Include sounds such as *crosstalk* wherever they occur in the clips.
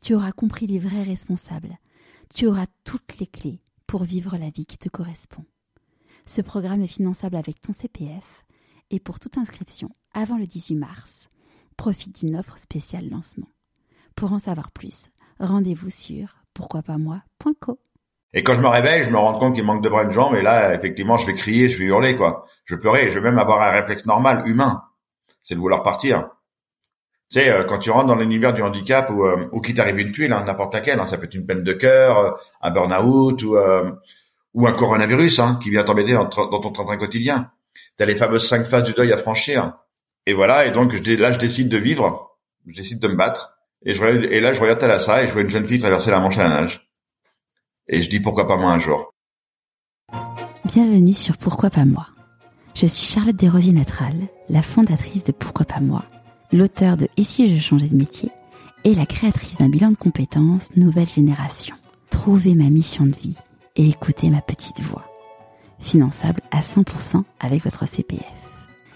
tu auras compris les vrais responsables, tu auras toutes les clés pour vivre la vie qui te correspond. Ce programme est finançable avec ton CPF et pour toute inscription avant le 18 mars, profite d'une offre spéciale lancement. Pour en savoir plus, rendez-vous sur pourquoipasmoi.co. Et quand je me réveille, je me rends compte qu'il manque de bras de jambes et là, effectivement, je vais crier, je vais hurler, quoi. Je vais pleurer, je vais même avoir un réflexe normal, humain. C'est de vouloir partir. Tu sais, euh, quand tu rentres dans l'univers du handicap ou, euh, qu'il t'arrive une tuile, hein, n'importe laquelle, hein, ça peut être une peine de cœur, euh, un burn-out ou, ou un coronavirus hein, qui vient t'embêter dans, ton train quotidien. Tu les fameuses cinq phases du deuil à franchir. Et voilà, et donc là, je décide de vivre, je décide de me battre. Et, je, et là, je regarde ça et je vois une jeune fille traverser la Manche à la nage. Et je dis pourquoi pas moi un jour? Bienvenue sur Pourquoi pas moi. Je suis Charlotte Desrosiers-Natral, la fondatrice de Pourquoi pas moi l'auteur de Et si je changeais de métier et la créatrice d'un bilan de compétences Nouvelle Génération. Trouvez ma mission de vie et écoutez ma petite voix. Finançable à 100% avec votre CPF.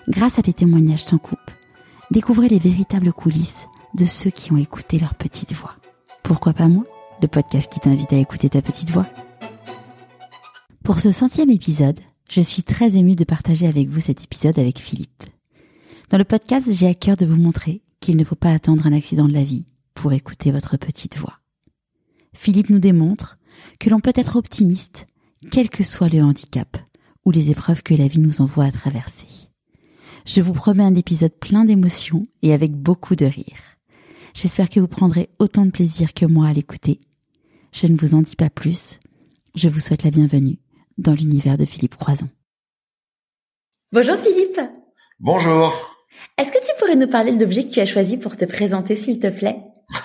Grâce à des témoignages sans coupe, découvrez les véritables coulisses de ceux qui ont écouté leur petite voix. Pourquoi pas moi Le podcast qui t'invite à écouter ta petite voix? Pour ce centième épisode, je suis très émue de partager avec vous cet épisode avec Philippe. Dans le podcast, j'ai à cœur de vous montrer qu'il ne faut pas attendre un accident de la vie pour écouter votre petite voix. Philippe nous démontre que l'on peut être optimiste, quel que soit le handicap ou les épreuves que la vie nous envoie à traverser. Je vous promets un épisode plein d'émotions et avec beaucoup de rire. J'espère que vous prendrez autant de plaisir que moi à l'écouter. Je ne vous en dis pas plus. Je vous souhaite la bienvenue dans l'univers de Philippe Croison. Bonjour Philippe. Bonjour. Est-ce que tu pourrais nous parler de l'objet que tu as choisi pour te présenter, s'il te plaît? *laughs*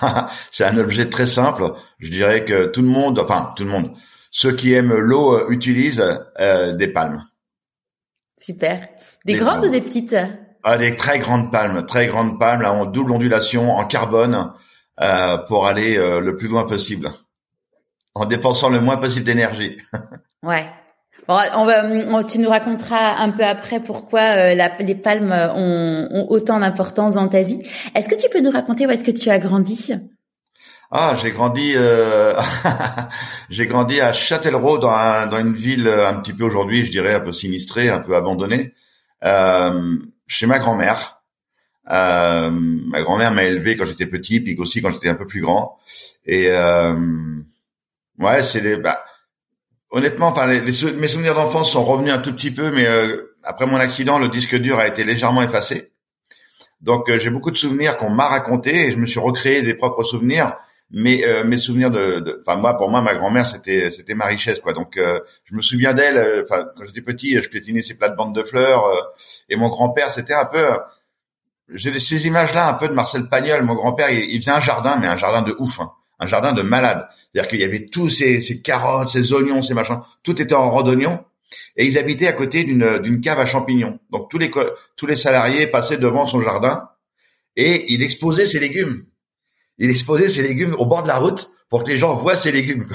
C'est un objet très simple. Je dirais que tout le monde, enfin tout le monde, ceux qui aiment l'eau euh, utilisent euh, des palmes. Super. Des, grandes ou des petites? Ah, Des très grandes palmes, très grandes palmes là, en double ondulation, en carbone, euh, pour aller euh, le plus loin possible, en dépensant le moins possible d'énergie. *laughs* ouais on va, tu nous raconteras un peu après pourquoi euh, les palmes ont, autant d'importance dans ta vie. Est-ce que tu peux nous raconter où est-ce que tu as grandi? Ah, j'ai grandi, euh, *laughs* j'ai grandi à Châtellerault, dans, une ville un petit peu aujourd'hui, je dirais un peu sinistrée, un peu abandonnée, euh, chez ma grand-mère. ma grand-mère m'a élevé quand j'étais petit, puis aussi quand j'étais un peu plus grand. Et ouais, c'est les. Bah, honnêtement, enfin, les, mes souvenirs d'enfance sont revenus un tout petit peu, mais euh, après mon accident, le disque dur a été légèrement effacé. Donc, euh, j'ai beaucoup de souvenirs qu'on m'a racontés et je me suis recréé des propres souvenirs. Mais euh, mes souvenirs de, enfin moi, pour moi, ma grand-mère, c'était c'était ma richesse, quoi. Donc, je me souviens d'elle. Enfin, quand j'étais petit, je piétinais ses plates-bandes de fleurs. et mon grand-père, c'était un peu j'ai ces images-là un peu de Marcel Pagnol. Mon grand-père, il, il, faisait un jardin, mais un jardin de ouf. Hein un jardin de malade. C'est-à-dire qu'il y avait tous ces, ces, carottes, ces oignons, ces machins, tout était en randonnion. Et ils habitaient à côté d'une cave à champignons. Donc tous les tous les salariés passaient devant son jardin et il exposait ses légumes. Il exposait ses légumes au bord de la route pour que les gens voient ses légumes.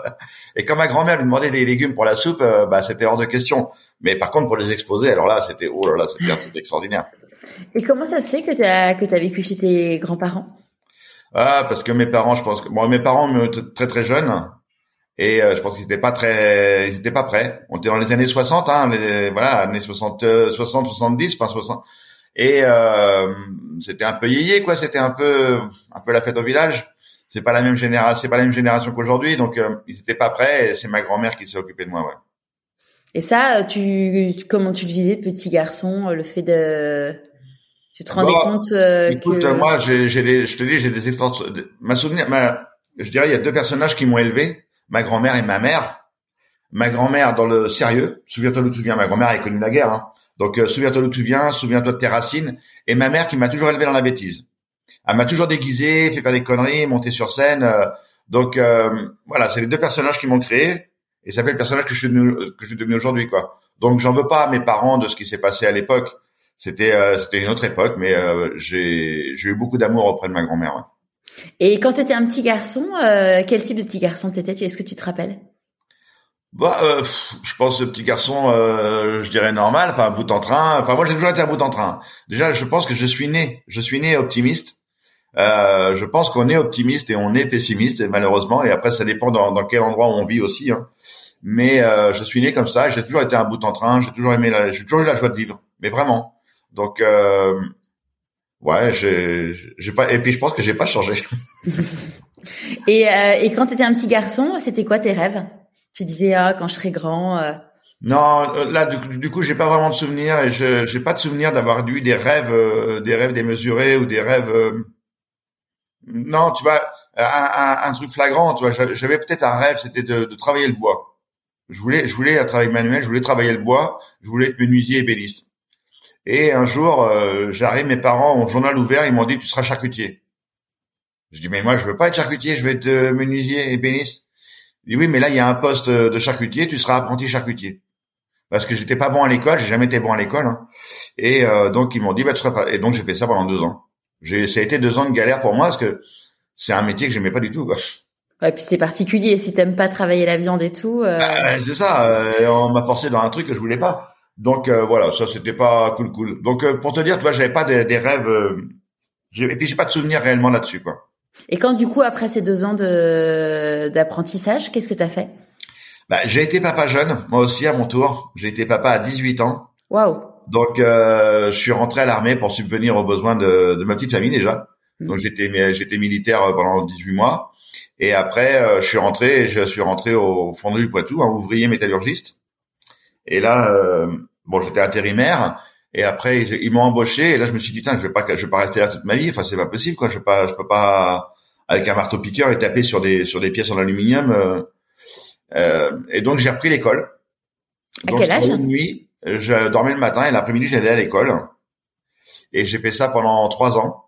*laughs* et quand ma grand-mère lui demandait des légumes pour la soupe, euh, bah c'était hors de question. Mais par contre pour les exposer, alors là c'était oh là là, c'était un truc extraordinaire. Et comment ça se fait que tu as vécu chez tes grands-parents? Ah, parce que mes parents, je pense que moi, mes parents me très très jeunes et euh, je pense qu'ils étaient pas très, ils étaient pas prêts. On était dans les années 60, hein, les, voilà, années 60, 60, 70, enfin 60. Et euh, c'était un peu yéyé, quoi. C'était un peu, un peu la fête au village. C'est pas la même génération, c'est pas la même génération qu'aujourd'hui, donc euh, ils étaient pas prêts. Et c'est ma grand-mère qui s'est occupée de moi, ouais. Et ça, tu, comment tu le vivais, petit garçon, le fait de tu te rendais compte euh, Écoute, moi, j'ai, j'ai des, je te dis, j'ai des efforts. Ma souvenir, ma, je dirais, il y a deux personnages qui m'ont élevé, ma grand-mère et ma mère. Ma grand-mère dans le sérieux. Souviens-toi d'où tu viens. Ma grand-mère a connu la guerre. Hein. Donc, euh, souviens-toi d'où tu viens. Souviens-toi de tes racines. Et ma mère qui m'a toujours élevé dans la bêtise. elle m'a toujours déguisé, fait faire des conneries, monter sur scène. donc voilà, c'est les deux personnages qui m'ont créé et ça fait le personnage que je suis devenu, que je suis devenu aujourd'hui quoi. Donc j'en veux pas à mes parents de ce qui s'est passé à l'époque. C'était c'était une autre époque, mais j'ai j'ai eu beaucoup d'amour auprès de ma grand-mère. Ouais. Et quand tu étais un petit garçon, euh, quel type de petit garçon t'étais Est-ce que tu te rappelles? Bah, euh, je pense ce petit garçon, euh, je dirais normal, enfin un bout en train. Enfin moi j'ai toujours été un bout en train. Déjà, je pense que je suis né, je suis né optimiste. Euh, je pense qu'on est optimiste et on est pessimiste malheureusement. Et après, ça dépend dans, dans quel endroit on vit aussi. Hein. Mais euh, je suis né comme ça. J'ai toujours été un bout en train. J'ai toujours aimé, la, j'ai toujours eu la joie de vivre. Mais vraiment. Donc euh, ouais, j'ai, pas. Et puis je pense que j'ai pas changé. *laughs* et, euh, et quand tu étais un petit garçon, c'était quoi tes rêves? Tu disais ah quand je serai grand. Euh... Non, euh, là du, du coup j'ai pas vraiment de souvenirs et je j'ai pas de souvenir d'avoir eu des rêves, euh, des rêves démesurés ou des rêves. Euh, non, tu vois, un, un, un, truc flagrant, tu vois, j'avais peut-être un rêve, c'était de, de, travailler le bois. Je voulais, je voulais un travail manuel, je voulais travailler le bois, je voulais être menuisier ébéniste. Et un jour, euh, j'arrive, mes parents ont journal ouvert, ils m'ont dit tu seras charcutier. Je dis mais moi je veux pas être charcutier, je veux être euh, menuisier et bénisse. Il dit oui mais là il y a un poste de charcutier, tu seras apprenti charcutier. Parce que j'étais pas bon à l'école, j'ai jamais été bon à l'école. Hein. Et euh, donc ils m'ont dit bah tu seras et donc j'ai fait ça pendant deux ans. J'ai ça a été deux ans de galère pour moi parce que c'est un métier que j'aimais pas du tout. Quoi. Ouais, puis c'est particulier si t'aimes pas travailler la viande et tout. Euh... Bah, c'est ça. on m'a forcé dans un truc que je voulais pas. Donc euh, voilà, ça c'était pas cool cool. Donc euh, pour te dire, tu vois, j'avais pas des, des rêves euh, et puis j'ai pas de souvenirs réellement là-dessus quoi. Et quand du coup après ces deux ans de d'apprentissage, qu'est-ce que tu as fait? Bah, j'ai été papa jeune, moi aussi à mon tour. J'ai été papa à 18 ans. Waouh. Donc je suis rentré à l'armée pour subvenir aux besoins de, de ma petite famille déjà. Mmh. Donc j'étais j'étais militaire pendant 18 mois et après je suis rentré je suis rentré au fond du Poitou, un ouvrier métallurgiste. Et là, euh, bon, j'étais intérimaire. Et après, ils, m'ont embauché. Et là, je me suis dit, tiens, je vais pas, je vais pas rester là toute ma vie. Enfin, c'est pas possible, quoi. Je peux pas, je peux pas avec un marteau piqueur et taper sur des sur des pièces en aluminium. Euh, euh, et donc, j'ai repris l'école. À quel âge nuit, je dormais le matin et l'après-midi, j'allais à l'école. Et j'ai fait ça pendant trois ans.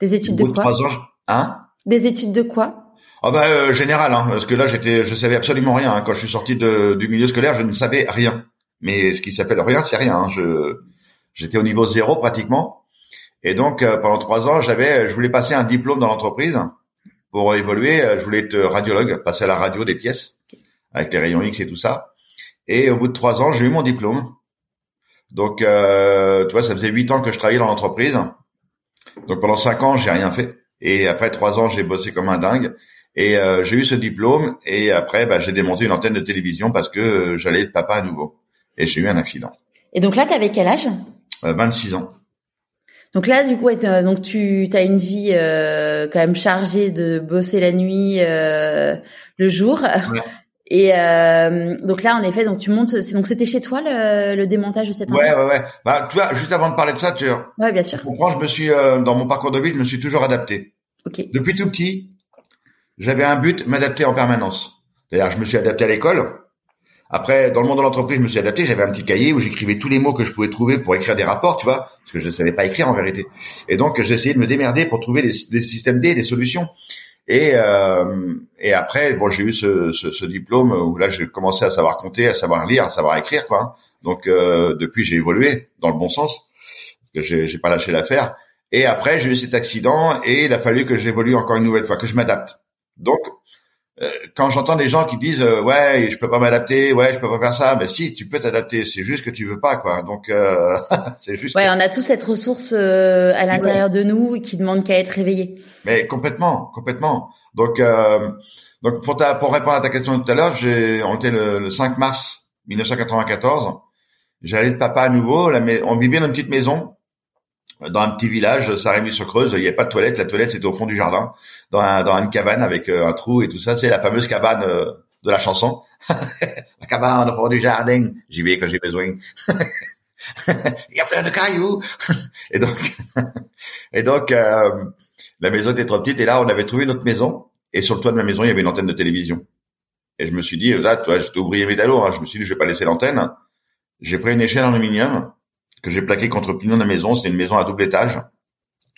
Des études de quoi? Trois ans, hein? Des études de quoi? Ah bah euh, général, hein, parce que là j'étais, je savais absolument rien hein. quand je suis sorti de, du milieu scolaire, je ne savais rien. Mais ce qui s'appelle rien, c'est rien. Hein. Je, j'étais au niveau zéro pratiquement. Et donc euh, pendant trois ans, j'avais, je voulais passer un diplôme dans l'entreprise pour évoluer. Je voulais être radiologue, passer à la radio des pièces avec les rayons X et tout ça. Et au bout de trois ans, j'ai eu mon diplôme. Donc, euh, tu vois, ça faisait huit ans que je travaillais dans l'entreprise. Donc pendant cinq ans, j'ai rien fait. Et après trois ans, j'ai bossé comme un dingue. Et euh, j'ai eu ce diplôme et après, bah, j'ai démonté une antenne de télévision parce que euh, j'allais être papa à nouveau. Et j'ai eu un accident. Et donc là, tu avais quel âge? Euh, 26 ans. Donc là, du coup, donc tu as une vie euh, quand même chargée de bosser la nuit, le jour. Ouais. *laughs* Et donc là, en effet, donc tu montes. Donc c'était chez toi le, le, démontage de cette antenne? Ouais, ouais, ouais. Bah, tu vois, juste avant de parler de ça, tu. Ouais, bien sûr. Je comprends. Je me suis dans mon parcours de vie, je me suis toujours adapté. Ok. Depuis tout petit, j'avais un but, m'adapter en permanence. D'ailleurs, je me suis adapté à l'école. Après, dans le monde de l'entreprise, je me suis adapté. J'avais un petit cahier où j'écrivais tous les mots que je pouvais trouver pour écrire des rapports, tu vois, parce que je ne savais pas écrire en vérité. Et donc, j'ai essayé de me démerder pour trouver des, systèmes D, des solutions. Et, euh, et après, bon, j'ai eu ce, ce, ce, diplôme où là, j'ai commencé à savoir compter, à savoir lire, à savoir écrire, quoi. Donc, euh, depuis, j'ai évolué dans le bon sens, parce que j'ai pas lâché l'affaire. Et après, j'ai eu cet accident et il a fallu que j'évolue encore une nouvelle fois, que je m'adapte. Donc, euh, quand j'entends des gens qui disent euh, ouais je peux pas m'adapter ouais je peux pas faire ça mais ben, si tu peux t'adapter c'est juste que tu veux pas quoi. Donc euh, *laughs* c'est juste ouais on a tous cette ressource euh, à l'intérieur de nous qui demande qu'à être réveillé. Mais complètement complètement. Donc donc pour ta pour répondre à ta question tout à l'heure j'ai on était le, le, 5 mars 1994 j'allais de papa à nouveau la, on vivait dans une petite maison dans un petit village, Saint-Rémy-sur-Creuse, il n'y avait pas de toilette. La toilette, c'était au fond du jardin, dans, un, dans une cabane avec euh, un trou et tout ça. C'est la fameuse cabane euh, de la chanson. *laughs* la cabane au fond du jardin. J'y vais quand j'ai besoin. *laughs* il y a plein de cailloux. *laughs* et donc, et donc euh, la maison était trop petite. Et là, on avait trouvé notre maison. Et sur le toit de ma maison, il y avait une antenne de télévision. Et je me suis dit, là, toi, j'étais ouvrier métallo. Hein. Je me suis dit, je vais pas laisser l'antenne. J'ai pris une échelle en aluminium que j'ai plaqué contre le pignon de la maison. C'était une maison à double étage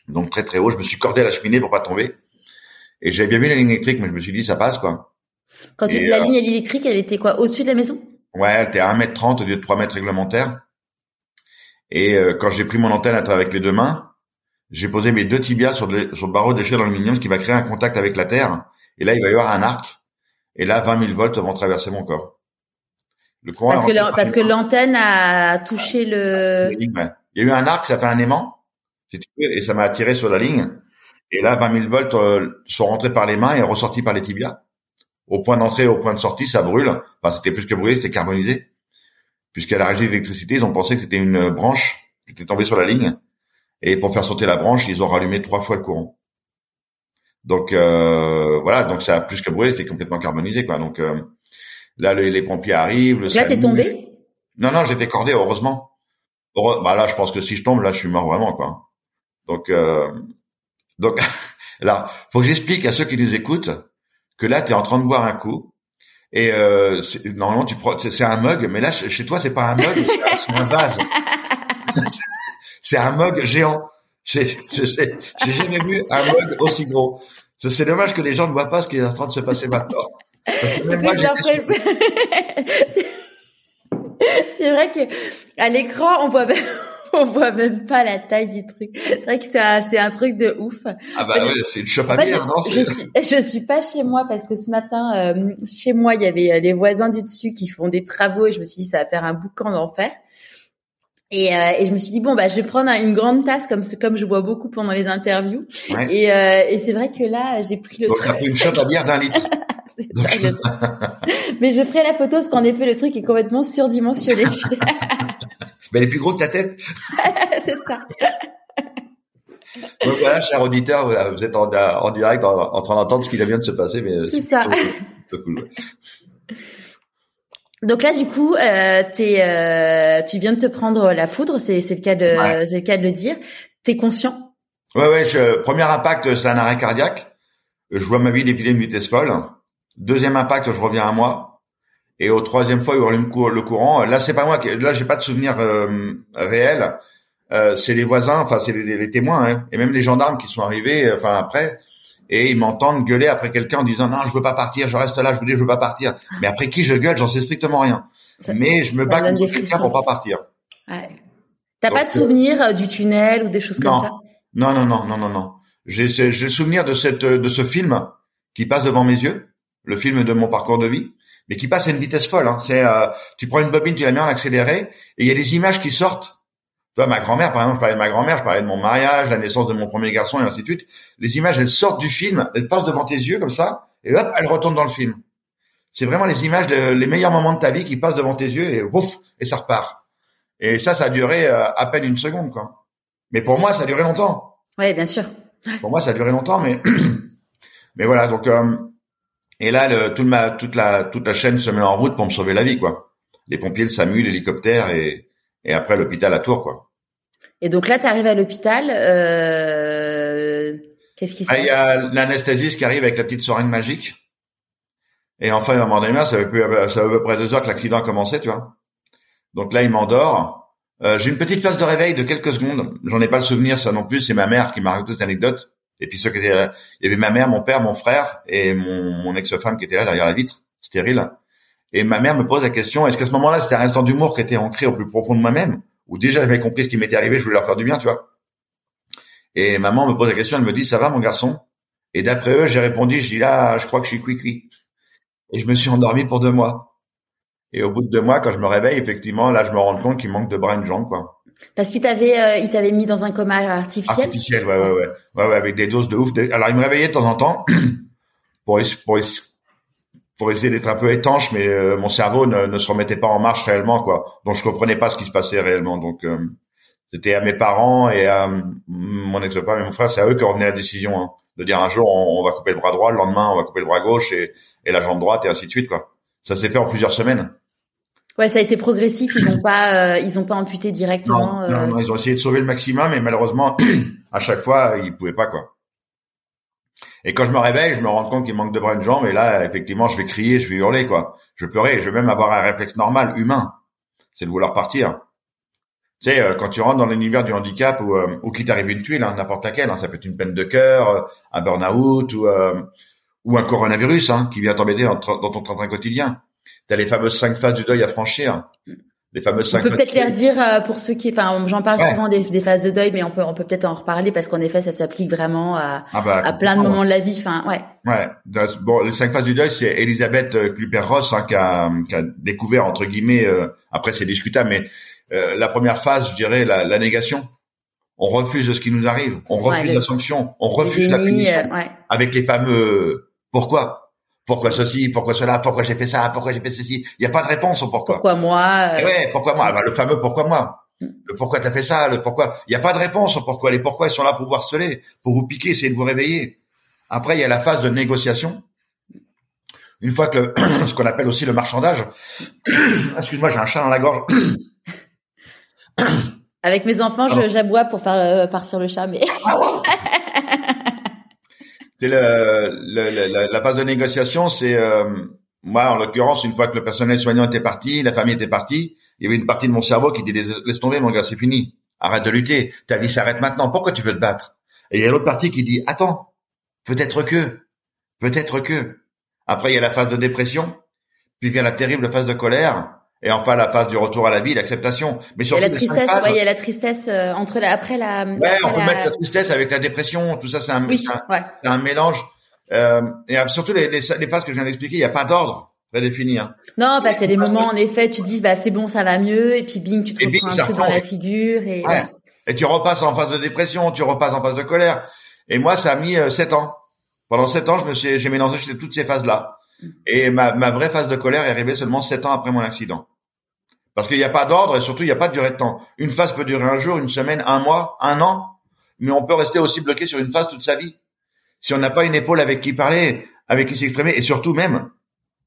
donc très très haut. Je me suis cordé à la cheminée pour pas tomber. Et j'avais bien vu la ligne électrique, mais je me suis dit ça passe quoi. Quand tu la ligne électrique, elle était quoi Au-dessus de la maison? Ouais, elle était à 1m30 au lieu de 3 mètres réglementaires. Et quand j'ai pris mon antenne avec les deux mains, j'ai posé mes deux tibias sur, le, sur le barreau d'échelle d'aluminium qui va créer un contact avec la terre. Et là, il va y avoir un arc. Et là, 20 000 volts vont traverser mon corps. Le courant parce que parce que l'antenne a touché le. Il y a eu un arc, ça fait un aimant, si tu veux, et ça m'a attiré sur la ligne. Et là, 20 000 volts euh, sont rentrés par les mains et ressortis par les tibias. Au point d'entrée, au point de sortie, ça brûle. Enfin, c'était plus que brûlé, c'était carbonisé. Puisqu'à la régie d'électricité, ils ont pensé que c'était une branche qui était tombée sur la ligne. Et pour faire sauter la branche, ils ont rallumé trois fois le courant. Donc euh, voilà, donc ça a plus que brûlé, c'était complètement carbonisé quoi. Donc euh, là les, pompiers arrivent. Le là t'es tombé? Non non, j'étais cordé heureusement. bah là je pense que si je tombe là je suis mort vraiment quoi. Donc euh, donc *laughs* là faut que j'explique à ceux qui nous écoutent que là tu es en train de boire un coup et euh, normalement tu prends c'est un mug mais là chez toi c'est pas un mug *laughs* c'est un vase. *laughs* c'est un mug géant. J'ai jamais vu un mug aussi gros. C'est dommage que les gens ne voient pas ce qui est en train de se passer maintenant. *laughs* c'est vrai que à l'écran, on voit même, *laughs* on voit même pas la taille du truc. C'est vrai que c'est un, un, truc de ouf. Ah bah ouais, c'est une chope à bière, non je, suis, je suis pas chez moi parce que ce matin, euh, chez moi, il y avait euh, les voisins du dessus qui font des travaux et je me suis dit ça va faire un boucan d'enfer. Et, euh, et, je me suis dit bon bah je vais prendre une grande tasse comme comme je bois beaucoup pendant les interviews. Et, euh, et c'est vrai que là j'ai pris le. Donc truc. pris une shot à bière d'un litre. *laughs* *laughs* *laughs* Mais je ferai la photo parce qu'en effet le truc est complètement surdimensionné. *laughs* Mais elle est plus gros que ta tête. c'est ça. Donc voilà, cher auditeur, vous êtes en, en direct en, train d'entendre ce qui vient de se passer, mais c'est ça. cool. Donc là, du coup, euh, es, euh, tu viens de te prendre la foudre, c'est le cas de, c'est le cas de le dire. T'es conscient? Ouais, ouais. Je, premier impact, c'est un arrêt cardiaque. Je vois ma vie défiler une vitesse folle. Deuxième impact, je reviens à moi. Et au troisième fois, il rallume le courant. Là, c'est pas moi. Qui, là, j'ai pas de souvenir euh, réel. Euh, c'est les voisins, enfin, c'est les, les, témoins, hein, et même les gendarmes qui sont arrivés. Enfin, après, et ils m'entendent gueuler après quelqu'un en disant non je veux pas partir je reste là je vous dis je veux pas partir mais après qui je gueule j'en sais strictement rien mais je me bats contre quelqu'un pour pas partir ouais. t'as pas de souvenir euh, du tunnel ou des choses comme ça? Non non non non non non j'ai j'ai le souvenir de cette de ce film qui passe devant mes yeux le film de mon parcours de vie mais qui passe à une vitesse folle hein. c'est euh, tu prends une bobine tu la mets en accéléré et il y a des images qui sortent ma grand-mère, par exemple, je parlais de ma grand-mère, je parlais de mon mariage, la naissance de mon premier garçon et ainsi de suite. Les images, elles sortent du film, elles passent devant tes yeux comme ça, et hop, elles retournent dans le film. C'est vraiment les images, de, les meilleurs moments de ta vie qui passent devant tes yeux et ouf, et ça repart. Et ça, ça a duré euh, à peine une seconde, quoi. Mais pour moi, ça a duré longtemps. Oui, bien sûr. Pour moi, ça a duré longtemps, mais *clears throat* mais voilà. Donc euh, et là, le, toute ma toute la toute la chaîne se met en route pour me sauver la vie, quoi. Les pompiers, le SAMU, l'hélicoptère et et après l'hôpital à Tours, quoi. Et donc là, tu arrives à l'hôpital. Euh... Qu'est-ce qui se passe Il y a l'anesthésiste qui arrive avec la petite seringue magique. Et enfin, à un moment donné, ça fait, ça à peu près deux heures que l'accident a commencé, tu vois. Donc là, il m'endort. Euh, j'ai une petite phase de réveil de quelques secondes. J'en ai pas le souvenir, ça non plus. C'est ma mère qui m'a raconté cette anecdote. Et puis ceux qui étaient là, il y avait ma mère, mon père, mon frère et mon, ex-femme qui était là derrière la vitre, stérile. Et ma mère me pose la question, est-ce qu'à ce moment-là, c'était un instant d'humour qui était ancré au plus profond de moi-même? Où déjà j'avais compris ce qui m'était arrivé, je voulais leur faire du bien, tu vois? Et maman me pose la question, elle me dit, ça va mon garçon? Et d'après eux, j'ai répondu, je dis là, je crois que je suis cuit Et je me suis endormi pour deux mois. Et au bout de deux mois, quand je me réveille, effectivement, là, je me rends compte qu'il manque de bras et de jambes, quoi. Parce qu'il t'avait, euh, il t'avait mis dans un coma artificiel. Artificiel, ouais, ouais, ouais, ouais, ouais, avec des doses de ouf. Alors, il me réveillait de temps en temps *clears throat* pour, essayer d'être un peu étanche, mais euh, mon cerveau ne, se remettait pas en marche réellement, quoi. Donc je comprenais pas ce qui se passait réellement. Donc euh, c'était à mes parents et à mon ex-femme et mon frère, c'est à eux qui ont la décision hein, de dire un jour on, va couper le bras droit, le lendemain on va couper le bras gauche et, et la jambe droite et ainsi de suite, quoi. Ça s'est fait en plusieurs semaines. Ouais, ça a été progressif. Ils ont pas, euh, ils ont pas amputé directement. Non, non, non, ils ont essayé de sauver le maximum, mais malheureusement, *clears throat* à chaque fois, ils pouvaient pas, quoi. Et quand je me réveille, je me rends compte qu'il manque de bras et de jambes. Et là, effectivement, je vais crier, je vais hurler, quoi. Je vais pleurer. Je vais même avoir un réflexe normal, humain. C'est de vouloir partir. Tu sais, euh, quand tu rentres dans l'univers du handicap ou, euh, ou qu'il t'arrive une tuile, hein, n'importe laquelle, hein, ça peut être une peine de cœur, euh, un burn-out ou, ou un coronavirus hein, qui vient t'embêter dans, dans, ton train quotidien. Tu as les fameuses cinq phases du deuil à franchir. Les fameuses cinq. On peut peut-être les redire pour ceux qui, enfin, j'en parle souvent des, des, phases de deuil, mais on peut, on peut peut-être en reparler parce qu'en effet, ça s'applique vraiment à, ah bah, à plein de moments de la vie. Enfin, ouais. Ouais. Bon, les cinq phases du deuil, c'est Elisabeth Kluper-Ross hein, qui, a, qui, a, découvert entre guillemets. après, c'est discutable, mais euh, la première phase, je dirais, la, la, négation. On refuse ce qui nous arrive, on refuse la sanction, on refuse la punition, euh, avec les fameux pourquoi, pourquoi ceci, pourquoi cela, pourquoi j'ai fait ça, pourquoi j'ai fait ceci. Il n'y a pas de réponse au pourquoi. Pourquoi moi euh... Ouais, pourquoi moi? Le fameux pourquoi moi. Mm. Le pourquoi t'as fait ça, le pourquoi. Il n'y a pas de réponse au pourquoi. Les pourquoi ils sont là pour vous harceler, pour vous piquer, essayer de vous réveiller. Après, il y a la phase de négociation. Une fois que le, *clears throat* ce qu'on appelle aussi le marchandage. *clears throat* Excuse-moi, j'ai un chat dans la gorge. Avec mes enfants, j'aboie pour faire euh, partir le chat, mais. *laughs* le, le, la phase de négociation, c'est euh, moi en l'occurrence une fois que le personnel soignant était parti, la famille était partie, il y avait une partie de mon cerveau qui dit laisse tomber mon gars, c'est fini, arrête de lutter, ta vie s'arrête maintenant, pourquoi tu veux te battre? Et il y a l'autre partie qui dit attends, peut-être que, peut-être que. Après il y a la phase de dépression, puis vient la terrible phase de colère, et enfin la phase du retour à la vie, l'acceptation. Mais surtout il y a la tristesse, ouais, il y a la tristesse euh, entre la, après la. Ouais, on peut mettre la tristesse avec la dépression, tout ça, c'est un, oui, un, un, mélange. Euh, et surtout les, les, les, phases que je viens d'expliquer, il n'y a pas d'ordre prédéfini. Hein. Non, bah c'est des moments en effet, tu dis bah c'est bon, ça va mieux, et puis bing, tu te reprends un truc dans la figure et. Ouais. Et tu repasses en phase de dépression, tu repasses en phase de colère. Et moi, ça a mis euh, sept ans. Pendant sept ans, je me suis, j'ai mélangé toutes ces phases-là. Et ma, ma vraie phase de colère est arrivée seulement sept ans après mon accident. Parce qu'il n'y a pas d'ordre et surtout il n'y a pas de durée de temps. Une phase peut durer un jour, une semaine, un mois, un an, mais on peut rester aussi bloqué sur une phase toute sa vie. Si on n'a pas une épaule avec qui parler, avec qui s'exprimer et surtout même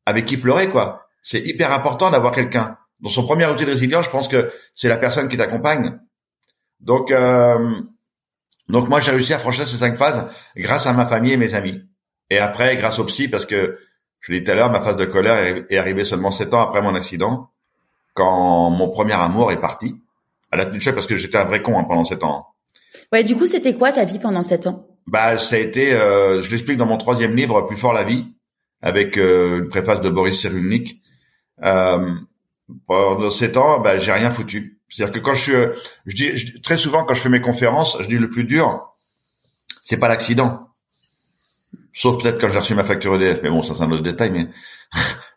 avec qui pleurer quoi. C'est hyper important d'avoir quelqu'un. Dans son premier outil de résilience, je pense que c'est la personne qui t'accompagne. Donc euh, donc moi j'ai réussi à franchir ces cinq phases grâce à ma famille et mes amis. Et après grâce au psy parce que je l'ai dit tout à l'heure, ma phase de colère est arrivée seulement sept ans après mon accident, quand mon premier amour est parti. À la tenue parce que j'étais un vrai con hein, pendant sept ans. Ouais, du coup, c'était quoi ta vie pendant sept ans? Bah, ça a été, euh, je l'explique dans mon troisième livre, Plus fort la vie, avec euh, une préface de Boris Cyrulnik. Euh, pendant sept ans, bah, j'ai rien foutu. C'est-à-dire que quand je suis, euh, je dis, je, très souvent quand je fais mes conférences, je dis le plus dur, c'est pas l'accident, Sauf peut-être quand j'ai reçu ma facture EDF, mais bon, ça c'est un autre détail. Mais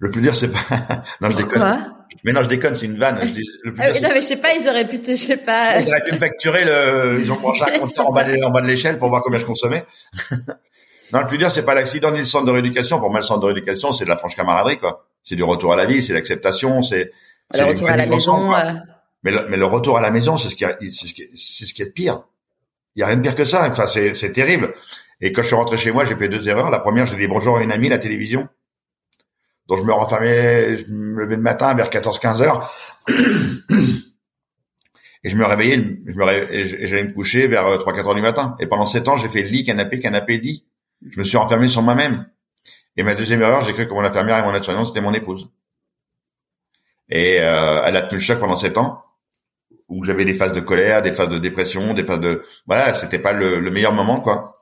le plus dur, c'est pas. *laughs* non, je déconne. mais non, je déconne, c'est une vanne. Je dis, le plus ah, non, mais je sais pas, ils auraient pu te, je sais pas. Ils auraient pu me facturer le. Ils ont branché un *laughs* compteur en bas de, l'échelle pour voir combien je consommais. *laughs* non, le plus dur, c'est pas l'accident ni le centre de rééducation. Pour moi, le centre de rééducation, c'est de la franche camaraderie, quoi. C'est du retour à la vie, c'est l'acceptation, c'est. Le retour à la maison. Euh. Mais, le, mais le retour à la maison, c'est ce qui, c'est ce qui, c'est ce qui est pire. Il y a rien de pire que ça. Enfin, c'est, c'est terrible. Et quand je suis rentré chez moi, j'ai fait deux erreurs. La première, j'ai dit bonjour à une amie, la télévision. Donc je me renfermais, je me levais le matin vers 14-15 heures. et je me réveillais, je me et j'allais me coucher vers 3-4 euh, heures du matin. Et pendant sept ans, j'ai fait lit, canapé, canapé, lit. Je me suis renfermé sur moi-même. Et ma deuxième erreur, j'ai cru que mon infirmière et mon aide-soignante, c'était mon épouse. Et euh, elle a tenu le choc pendant sept ans, où j'avais des phases de colère, des phases de dépression, des phases de... Voilà, c'était pas le, le meilleur moment, quoi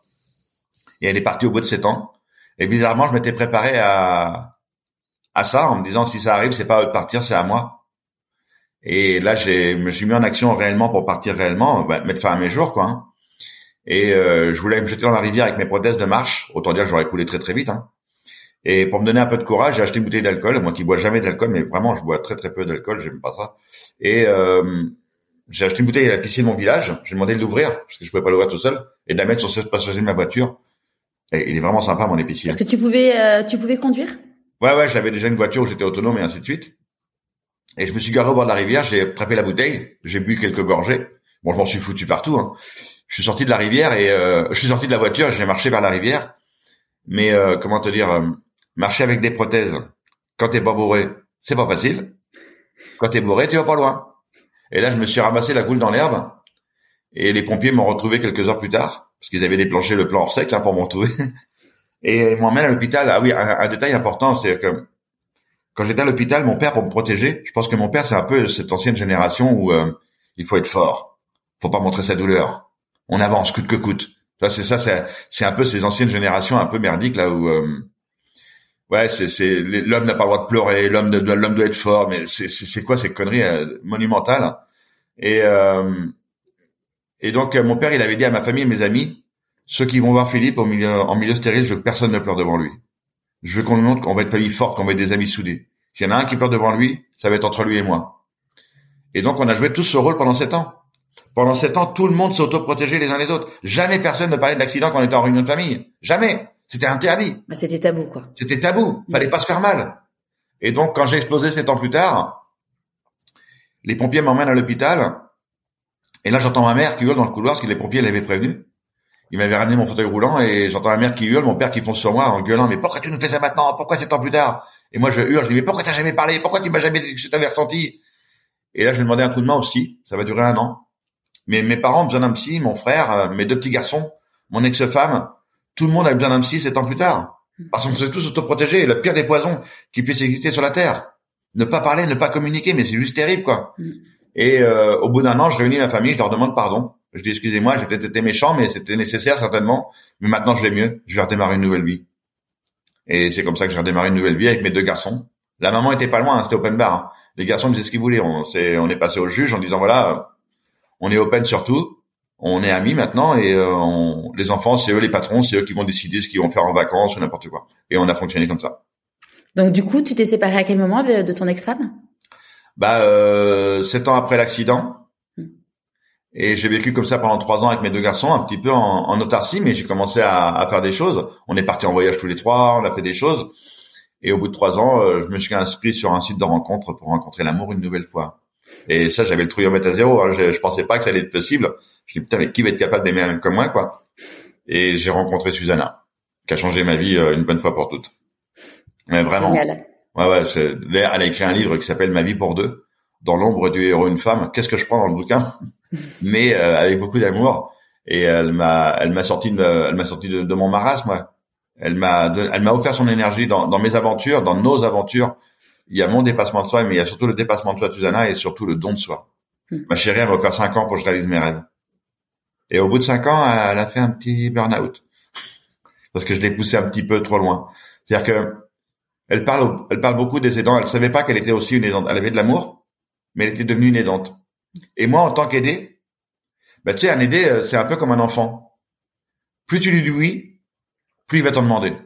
et elle est partie au bout de sept ans. Et bizarrement, je m'étais préparé à à ça en me disant si ça arrive, c'est pas à eux de partir, c'est à moi. Et là, j'ai me suis mis en action réellement pour partir réellement, bah, mettre fin à mes jours, quoi. Hein. Et euh, je voulais me jeter dans la rivière avec mes prothèses de marche. Autant dire que j'aurais coulé très très vite. Hein. Et pour me donner un peu de courage, j'ai acheté une bouteille d'alcool. Moi qui bois jamais d'alcool, mais vraiment, je bois très très peu d'alcool. J'aime pas ça. Et euh, j'ai acheté une bouteille à la piscine de mon village. J'ai demandé de l'ouvrir parce que je pouvais pas l'ouvrir tout seul et de la mettre sur cette passager de ma voiture il est vraiment sympa mon épicier. Est-ce que tu pouvais, euh, tu pouvais conduire? Ouais, ouais, j'avais déjà une voiture où j'étais autonome et ainsi de suite. Et je me suis garé au bord de la rivière, j'ai attrapé la bouteille, j'ai bu quelques gorgées. Bon, je m'en suis foutu partout. Hein. Je suis sorti de la rivière et euh, je suis sorti de la voiture j'ai marché vers la rivière. Mais euh, comment te dire, marcher avec des prothèses quand t'es pas bourré, c'est pas facile. Quand t'es bourré, tu vas pas loin. Et là, je me suis ramassé la goule dans l'herbe et les pompiers m'ont retrouvé quelques heures plus tard, parce qu'ils avaient déclenché le plan hors sec hein, pour m'en. *laughs* Et ils m'emmènent à l'hôpital. Ah oui, un, détail important, c'est que quand j'étais à l'hôpital, mon père, pour me protéger, je pense que mon père, c'est un peu cette ancienne génération où euh, Il faut être fort. Faut pas montrer sa douleur. On avance coûte que coûte. Ça, c'est ça, c'est, un peu ces anciennes générations un peu merdiques là où, euh, ouais, c'est, l'homme n'a pas le droit de pleurer, l'homme l'homme doit être fort, mais c'est quoi ces conneries euh, monumentales? Et euh, et donc mon père, il avait dit à ma famille et mes amis, ceux qui vont voir Philippe au milieu, en milieu stérile, je veux que personne ne pleure devant lui. Je veux qu'on nous montre qu'on va être famille forte, qu'on va être des amis soudés. S'il y en a un qui pleure devant lui, ça va être entre lui et moi. Et donc on a joué tous ce rôle pendant sept ans. Pendant sept ans, tout le monde s'auto-protégeait les uns les autres. Jamais personne ne parlait de l'accident quand on était en réunion de famille. Jamais. C'était interdit. Bah, c'était tabou, quoi. C'était tabou. Fallait pas se faire mal. Et donc, quand j'ai explosé sept ans plus tard, les pompiers m'emmènent à l'hôpital. Et là, j'entends ma mère qui hurle dans le couloir parce que les pompiers l'avaient prévenu. Ils m'avaient ramené mon fauteuil roulant et j'entends ma mère qui hurle, mon père qui fonce sur moi en gueulant, mais pourquoi tu nous fais ça maintenant? Pourquoi sept ans plus tard? Et moi, je hurle, je dis, mais pourquoi t'as jamais parlé? Pourquoi tu m'as jamais dit que je t'avais ressenti? Et là, je vais demander un coup de main aussi. Ça va durer un an. Mais mes parents ont besoin d'un psy, mon frère, euh, mes deux petits garçons, mon ex-femme, tout le monde a besoin d'un psy sept ans plus tard. Parce qu'on s'est tous autoprotégés. Le pire des poisons qui puisse exister sur la Terre. Ne pas parler, ne pas communiquer, mais c'est juste terrible, quoi. Mm. Et euh, au bout d'un an, je réunis ma famille, je leur demande pardon. Je dis excusez-moi, j'ai peut-être été méchant, mais c'était nécessaire certainement. Mais maintenant, je vais mieux. Je vais redémarrer une nouvelle vie. Et c'est comme ça que j'ai redémarré une nouvelle vie avec mes deux garçons. La maman était pas loin, hein, c'était open bar. Hein. Les garçons faisaient ce qu'ils voulaient. On, est, on est passé au juge en disant voilà, on est open surtout, on est amis maintenant et euh, on, les enfants c'est eux les patrons, c'est eux qui vont décider ce qu'ils vont faire en vacances ou n'importe quoi. Et on a fonctionné comme ça. Donc du coup, tu t'es séparé à quel moment de, ton ex-femme? Bah euh, sept ans après l'accident. Et j'ai vécu comme ça pendant trois ans avec mes deux garçons, un petit peu en, en autarcie, mais j'ai commencé à, à, faire des choses. On est parti en voyage tous les trois, on a fait des choses. Et au bout de trois ans, euh, je me suis inscrit sur un site de rencontre pour rencontrer l'amour une nouvelle fois. Et ça, j'avais le trouillomètre à zéro. Hein. Je, je, pensais pas que ça allait être possible. Je dis putain, mais qui va être capable d'aimer un comme moi, quoi? Et j'ai rencontré Susanna, qui a changé ma vie euh, une bonne fois pour toutes. Mais vraiment. Génial. Ouais, ouais. Elle a écrit un livre qui s'appelle Ma vie pour deux. Dans l'ombre du héros, une femme. Qu'est-ce que je prends dans le bouquin? Mais euh, avec beaucoup d'amour. Et elle m'a, elle m'a sorti, de, elle m'a sorti de, de, mon marasme. Moi. Elle m'a, elle m'a offert son énergie dans, dans mes aventures, dans nos aventures il y a mon dépassement de soi, mais il y a surtout le dépassement de soi Susanna et surtout le don de soi. Hmm. Ma chérie, elle va faire cinq ans pour que je réalise mes rêves. Et au bout de cinq ans, elle a fait un petit burn-out. Parce que je l'ai poussé un petit peu trop loin. C'est-à-dire que elle parle, elle parle beaucoup des aidants. Elle savait pas qu'elle était aussi une aidante. Elle avait de l'amour, mais elle était devenue une aidante. Et moi, en tant qu'aidé, bah, tu sais, un aidé, euh, c'est un peu comme un enfant. Plus tu lui dis oui, plus il va t'en demander.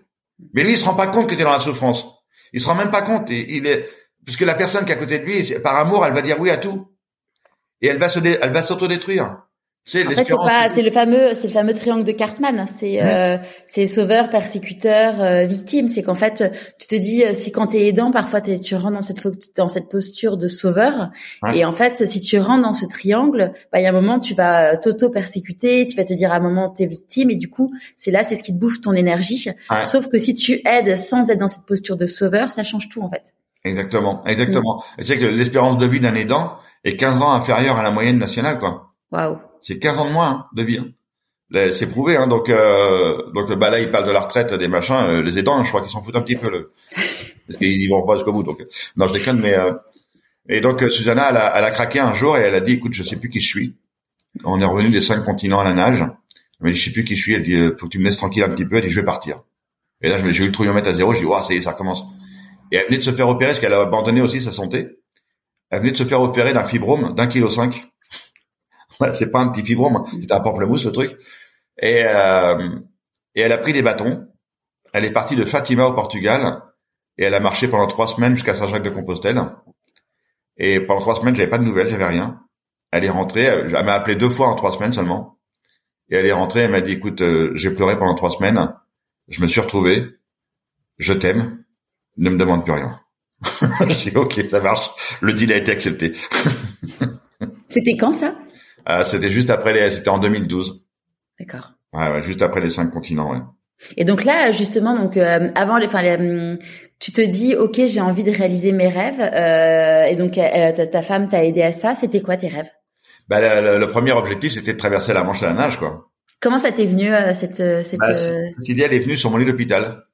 Mais lui, il se rend pas compte que tu es dans la souffrance. Il se rend même pas compte. Il est, parce que la personne qui est à côté de lui, par amour, elle va dire oui à tout. Et elle va se, elle va s'autodétruire. C'est en fait, c'est pas, c'est le fameux, c'est le fameux triangle de Cartman. C'est, euh, c'est sauveur, persécuteur, euh, victime. C'est qu'en fait, tu te dis, euh, si quand t'es aidant, parfois tu rentres dans cette dans cette posture de sauveur. Et en fait, si tu rentres dans ce triangle, bah il y a un moment, tu vas t'auto-persécuter, tu vas te dire à un moment t'es victime, et du coup, c'est là, c'est ce qui te bouffe ton énergie. Sauf que si tu aides sans être dans cette posture de sauveur, ça change tout en fait. Exactement, exactement. Mm. tu sais que l'espérance de vie d'un aidant est 15 ans inférieure à la moyenne nationale, quoi. Waouh c'est 15 ans de moins hein, de vie. Hein. C'est prouvé, hein, donc euh, donc bah là il parle de la retraite des machins, euh, les aidants, je crois qu'ils s'en foutent un petit peu le, parce qu'ils vont pas jusqu'au bout. Donc non, je déconne, mais euh, et donc euh, Susanna, elle a, craqué un jour et elle a dit, écoute, je sais plus qui je suis. On est revenu des cinq continents à la nage. Elle m'a dit, je sais plus qui je suis. Elle dit, faut que tu me laisses tranquille un petit peu. Elle dit, je vais partir. Et là, j'ai eu le trouillomètre à zéro. Je dis, ouais, ça y est, ça recommence. Et elle venait de se faire opérer parce qu'elle a abandonné aussi sa santé. Elle venait de se faire opérer d'un fibrome d'un kilo cinq c'est pas un petit fibrome, c'est un pamplemousse le truc. Et, euh, et elle a pris des bâtons. Elle est partie de Fatima au Portugal et elle a marché pendant trois semaines jusqu'à Saint-Jacques-de-Compostelle. Et pendant trois semaines, j'avais pas de nouvelles, j'avais rien. Elle est rentrée, elle m'a appelé deux fois en trois semaines seulement. Et elle est rentrée, elle m'a dit, écoute, euh, j'ai pleuré pendant trois semaines, je me suis retrouvé, je t'aime, ne me demande plus rien. *laughs* J'ai dit, ok, ça marche, le deal a été accepté. *laughs* C'était quand ça? Euh, c'était juste après les, c'était en 2012. D'accord. Ouais, ouais, juste après les cinq continents. Ouais. Et donc là, justement, donc euh, avant les, enfin, hum, tu te dis, ok, j'ai envie de réaliser mes rêves, euh, et donc euh, ta, ta, femme t'a aidé à ça. C'était quoi tes rêves? Bah, le, le, premier objectif, c'était de traverser la Manche à la nage, quoi. Comment ça t'est venu cette cette, bah, cette idée Elle est venue sur mon lit d'hôpital.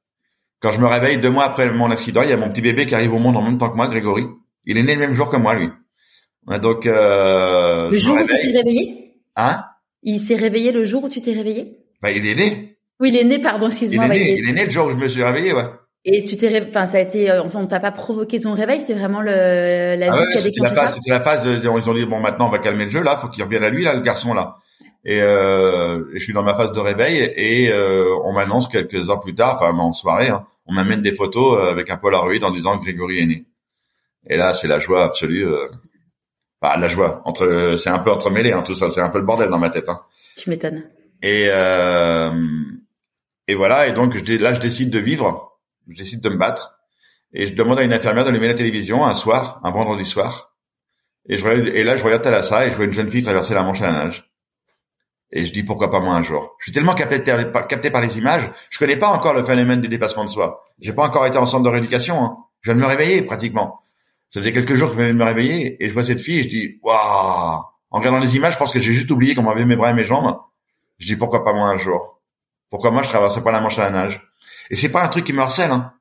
Quand je me réveille deux mois après mon accident, il y a mon petit bébé qui arrive au monde en même temps que moi, Grégory. Il est né le même jour que moi, lui. Donc euh, le jour où tu t'es réveillé, Hein? Il s'est réveillé le jour où tu t'es réveillé? Bah il est né. Oui, il est né, pardon, excuse-moi. il est- Il est né le jour où je me suis réveillé, ouais. Et tu t'es, ré- enfin, ça a été, euh, on t'a pas provoqué ton réveil, c'est vraiment le, la Ah ouais, qui a c'était la phase, c'était la phase de, ils ont dit bon maintenant on va calmer le jeu là, faut qu'il revienne à lui là, le garçon là. Et, euh, je suis dans ma phase de réveil et euh, on m'annonce quelques heures plus tard, enfin en soirée, hein, on m'amène des photos euh, avec un Polaroid en disant que Grégory est né. Et là c'est la joie absolue. Bah, la joie entre, c'est un peu entremêlé hein, tout ça, c'est un peu le bordel dans ma tête. Hein. Tu m'étonnes. Et euh, et voilà, et donc je, là je décide de vivre, je décide de me battre, et je demande à une infirmière d'allumer la télévision un soir, un vendredi soir, et je regarde- et là je regarde Thalassa et je vois une jeune fille traverser la Manche à la nage, et je dis pourquoi pas moi un jour? Je suis tellement capté, capté par les images, je connais pas encore le phénomène du dépassement de soi. J'ai pas encore été en centre de rééducation, hein. je viens de me réveiller pratiquement. Ça faisait quelques jours que je venais de me réveiller, et je vois cette fille et je dis waouh. En regardant les images, je pense que j'ai juste oublié comment avaient mes bras et mes jambes. Je dis pourquoi pas moi un jour? Pourquoi moi je traverserais pas la Manche à la nage? Et c'est pas un truc qui me harcèle. Hein.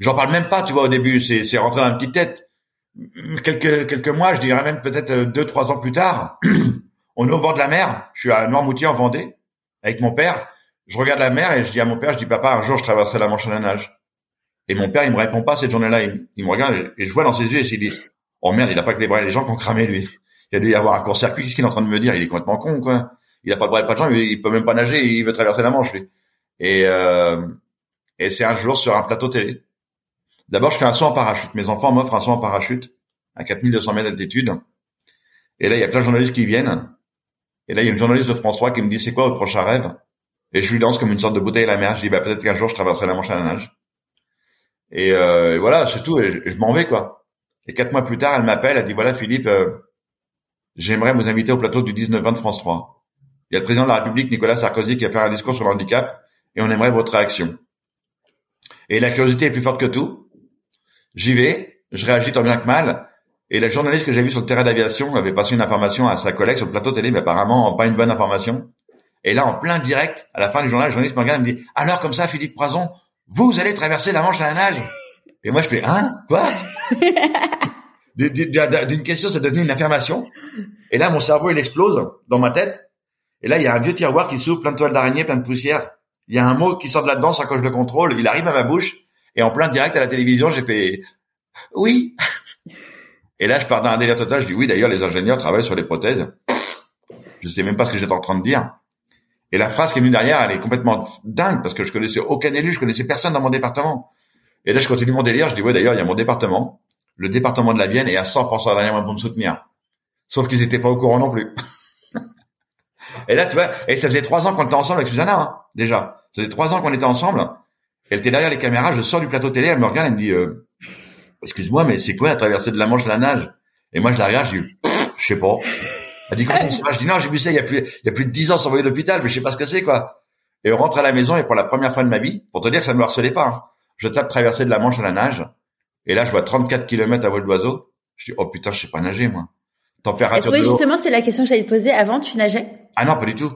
J'en parle même pas, tu vois, au début. C'est, c'est rentré dans ma petite tête. Quelques quelques mois, je dirais même peut-être euh, deux trois ans plus tard, *clears throat* on est au bord de la mer. Je suis à Noirmoutier en Vendée avec mon père. Je regarde la mer et je dis à mon père, je dis papa, un jour je traverserai la Manche à la nage. Et mon père, il me répond pas cette journée-là. Il, me- regarde et- je vois dans ses yeux et il dit oh merde, il a pas que les bras et les jambes qui ont cramé lui. Il a dû y avoir un court-circuit. Qu'est-ce qu'il est en train de me dire? Il est complètement con quoi. Il a pas de bras et pas de jambes. Il, il peut même pas nager. Il veut traverser la Manche lui. Et euh, et c'est un jour sur un plateau télé. D'abord, je fais un saut en parachute. Mes enfants m'offrent un saut en parachute à 4200 mètres d'altitude. Et là, il y a plein de journalistes qui viennent. Et là, il y a une journaliste de France 3 qui me dit, c'est quoi votre prochain rêve? Et je lui lance comme une sorte de bouteille à la mer. Je dis, bah, peut-être qu'un jour, je traverserai la Manche à la nage. Et, euh, et voilà, c'est tout. Et je, m'en vais, quoi. Et quatre mois plus tard, elle m'appelle. Elle dit, voilà, Philippe, euh, j'aimerais vous inviter au plateau du 19-20 de France 3. Il y a le président de la République, Nicolas Sarkozy, qui va faire un discours sur le handicap. Et on aimerait votre réaction. Et la curiosité est plus forte que tout. J'y vais, je réagis tant bien que mal. Et la journaliste que j'ai vue sur le terrain d'aviation avait passé une information à sa collègue sur le plateau télé, mais apparemment pas une bonne information. Et là, en plein direct, à la fin du journal, le journaliste me regarde et me dit alors comme ça, Philippe Poison, vous allez traverser la Manche à la nage. Et moi, je fais hein? Quoi? *laughs* D'une question, c'est devenu une affirmation. Et là, mon cerveau, il explose dans ma tête. Et là, il y a un vieux tiroir qui s'ouvre, plein de toiles d'araignée, plein de poussière. Il y a un mot qui sort de là-dedans sans que je le contrôle. Il arrive à ma bouche. Et en plein direct à la télévision, j'ai fait oui. *laughs* Et là, je pars dans un délire total. Je dis oui. D'ailleurs, les ingénieurs travaillent sur les prothèses. Je sais même pas ce que j'étais en train de dire. Et la phrase qui est venue derrière, elle est complètement dingue parce que je connaissais aucun élu, je connaissais personne dans mon département. Et là, je continue mon délire. Je dis ouais. D'ailleurs, il y a mon département, le département de la Vienne, est à 100% derrière moi pour me soutenir. Sauf qu'ils étaient pas au courant non plus. *laughs* et là, tu vois, et ça faisait trois ans qu'on était ensemble avec Susanna, hein, déjà. Ça faisait trois ans qu'on était ensemble. Elle était derrière les caméras, je sors du plateau télé, elle me regarde, elle me dit, euh, excuse-moi, mais c'est quoi la traversée de la Manche la nage? Et moi, je la regarde, je dis, je sais pas. Elle dit, comment ça? Se passe Je dis, non, j'ai vu ça il y a plus, il y a plus de dix ans sans envoyer à l'hôpital, mais je sais pas ce que c'est, quoi. Et on rentre à la maison, et pour la première fois de ma vie, pour te dire que ça me harcelait pas, hein, je tape traversée de la Manche à la nage, et là, je vois 34 km à vol d'oiseau. Je dis, oh putain, je sais pas nager, moi. Température de l'eau. justement, c'est la question que j'allais te poser. Avant, tu nageais? Ah non, pas du tout.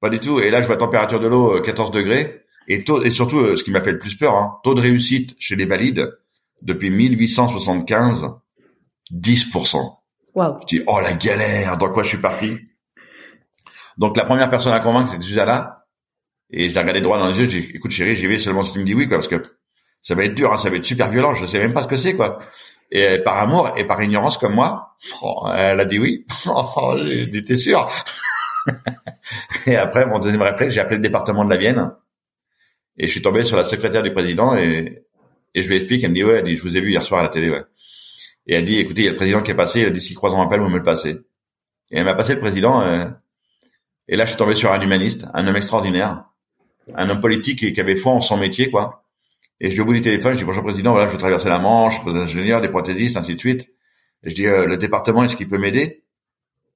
Pas du tout. Et là, je vois température de l'eau euh, 14 degrés. Et, taux, et surtout, euh, ce qui m'a fait le plus peur, hein, taux de réussite chez les valides, depuis 1875, 10%. Waouh. Je dis, oh la galère, dans quoi je suis parti? Donc la première personne à convaincre, c'était Susanna. Et je l'ai regardé droit dans les yeux, dis, écoute chérie, j'y vais seulement si tu me dis oui, quoi, parce que ça va être dur, hein, ça va être super violent, je sais même pas ce que c'est, quoi. Et par amour et par ignorance comme moi, oh, elle a dit oui. *laughs* Oh, j'ai dit, t'es sûr? *laughs* Et après, mon deuxième réflexe, j'ai appelé le département de la Vienne. Et je suis tombé sur la secrétaire du président et, et je lui explique, elle me dit, ouais, elle dit, je vous ai vu hier soir à la télé, ouais. Et elle dit, écoutez, il y a le président qui est passé, il a dit, si croisons un appel, vous me le passez. Et elle m'a passé le président, euh, et là, je suis tombé sur un humaniste, un homme extraordinaire, un homme politique qui, avait foi en son métier, quoi. Et je dis au bout du téléphone, je dis, bonjour président, voilà, je veux traverser la Manche, je suis ingénieur, des prothésistes, ainsi de suite. Et je dis, euh, le département, est-ce qu'il peut m'aider?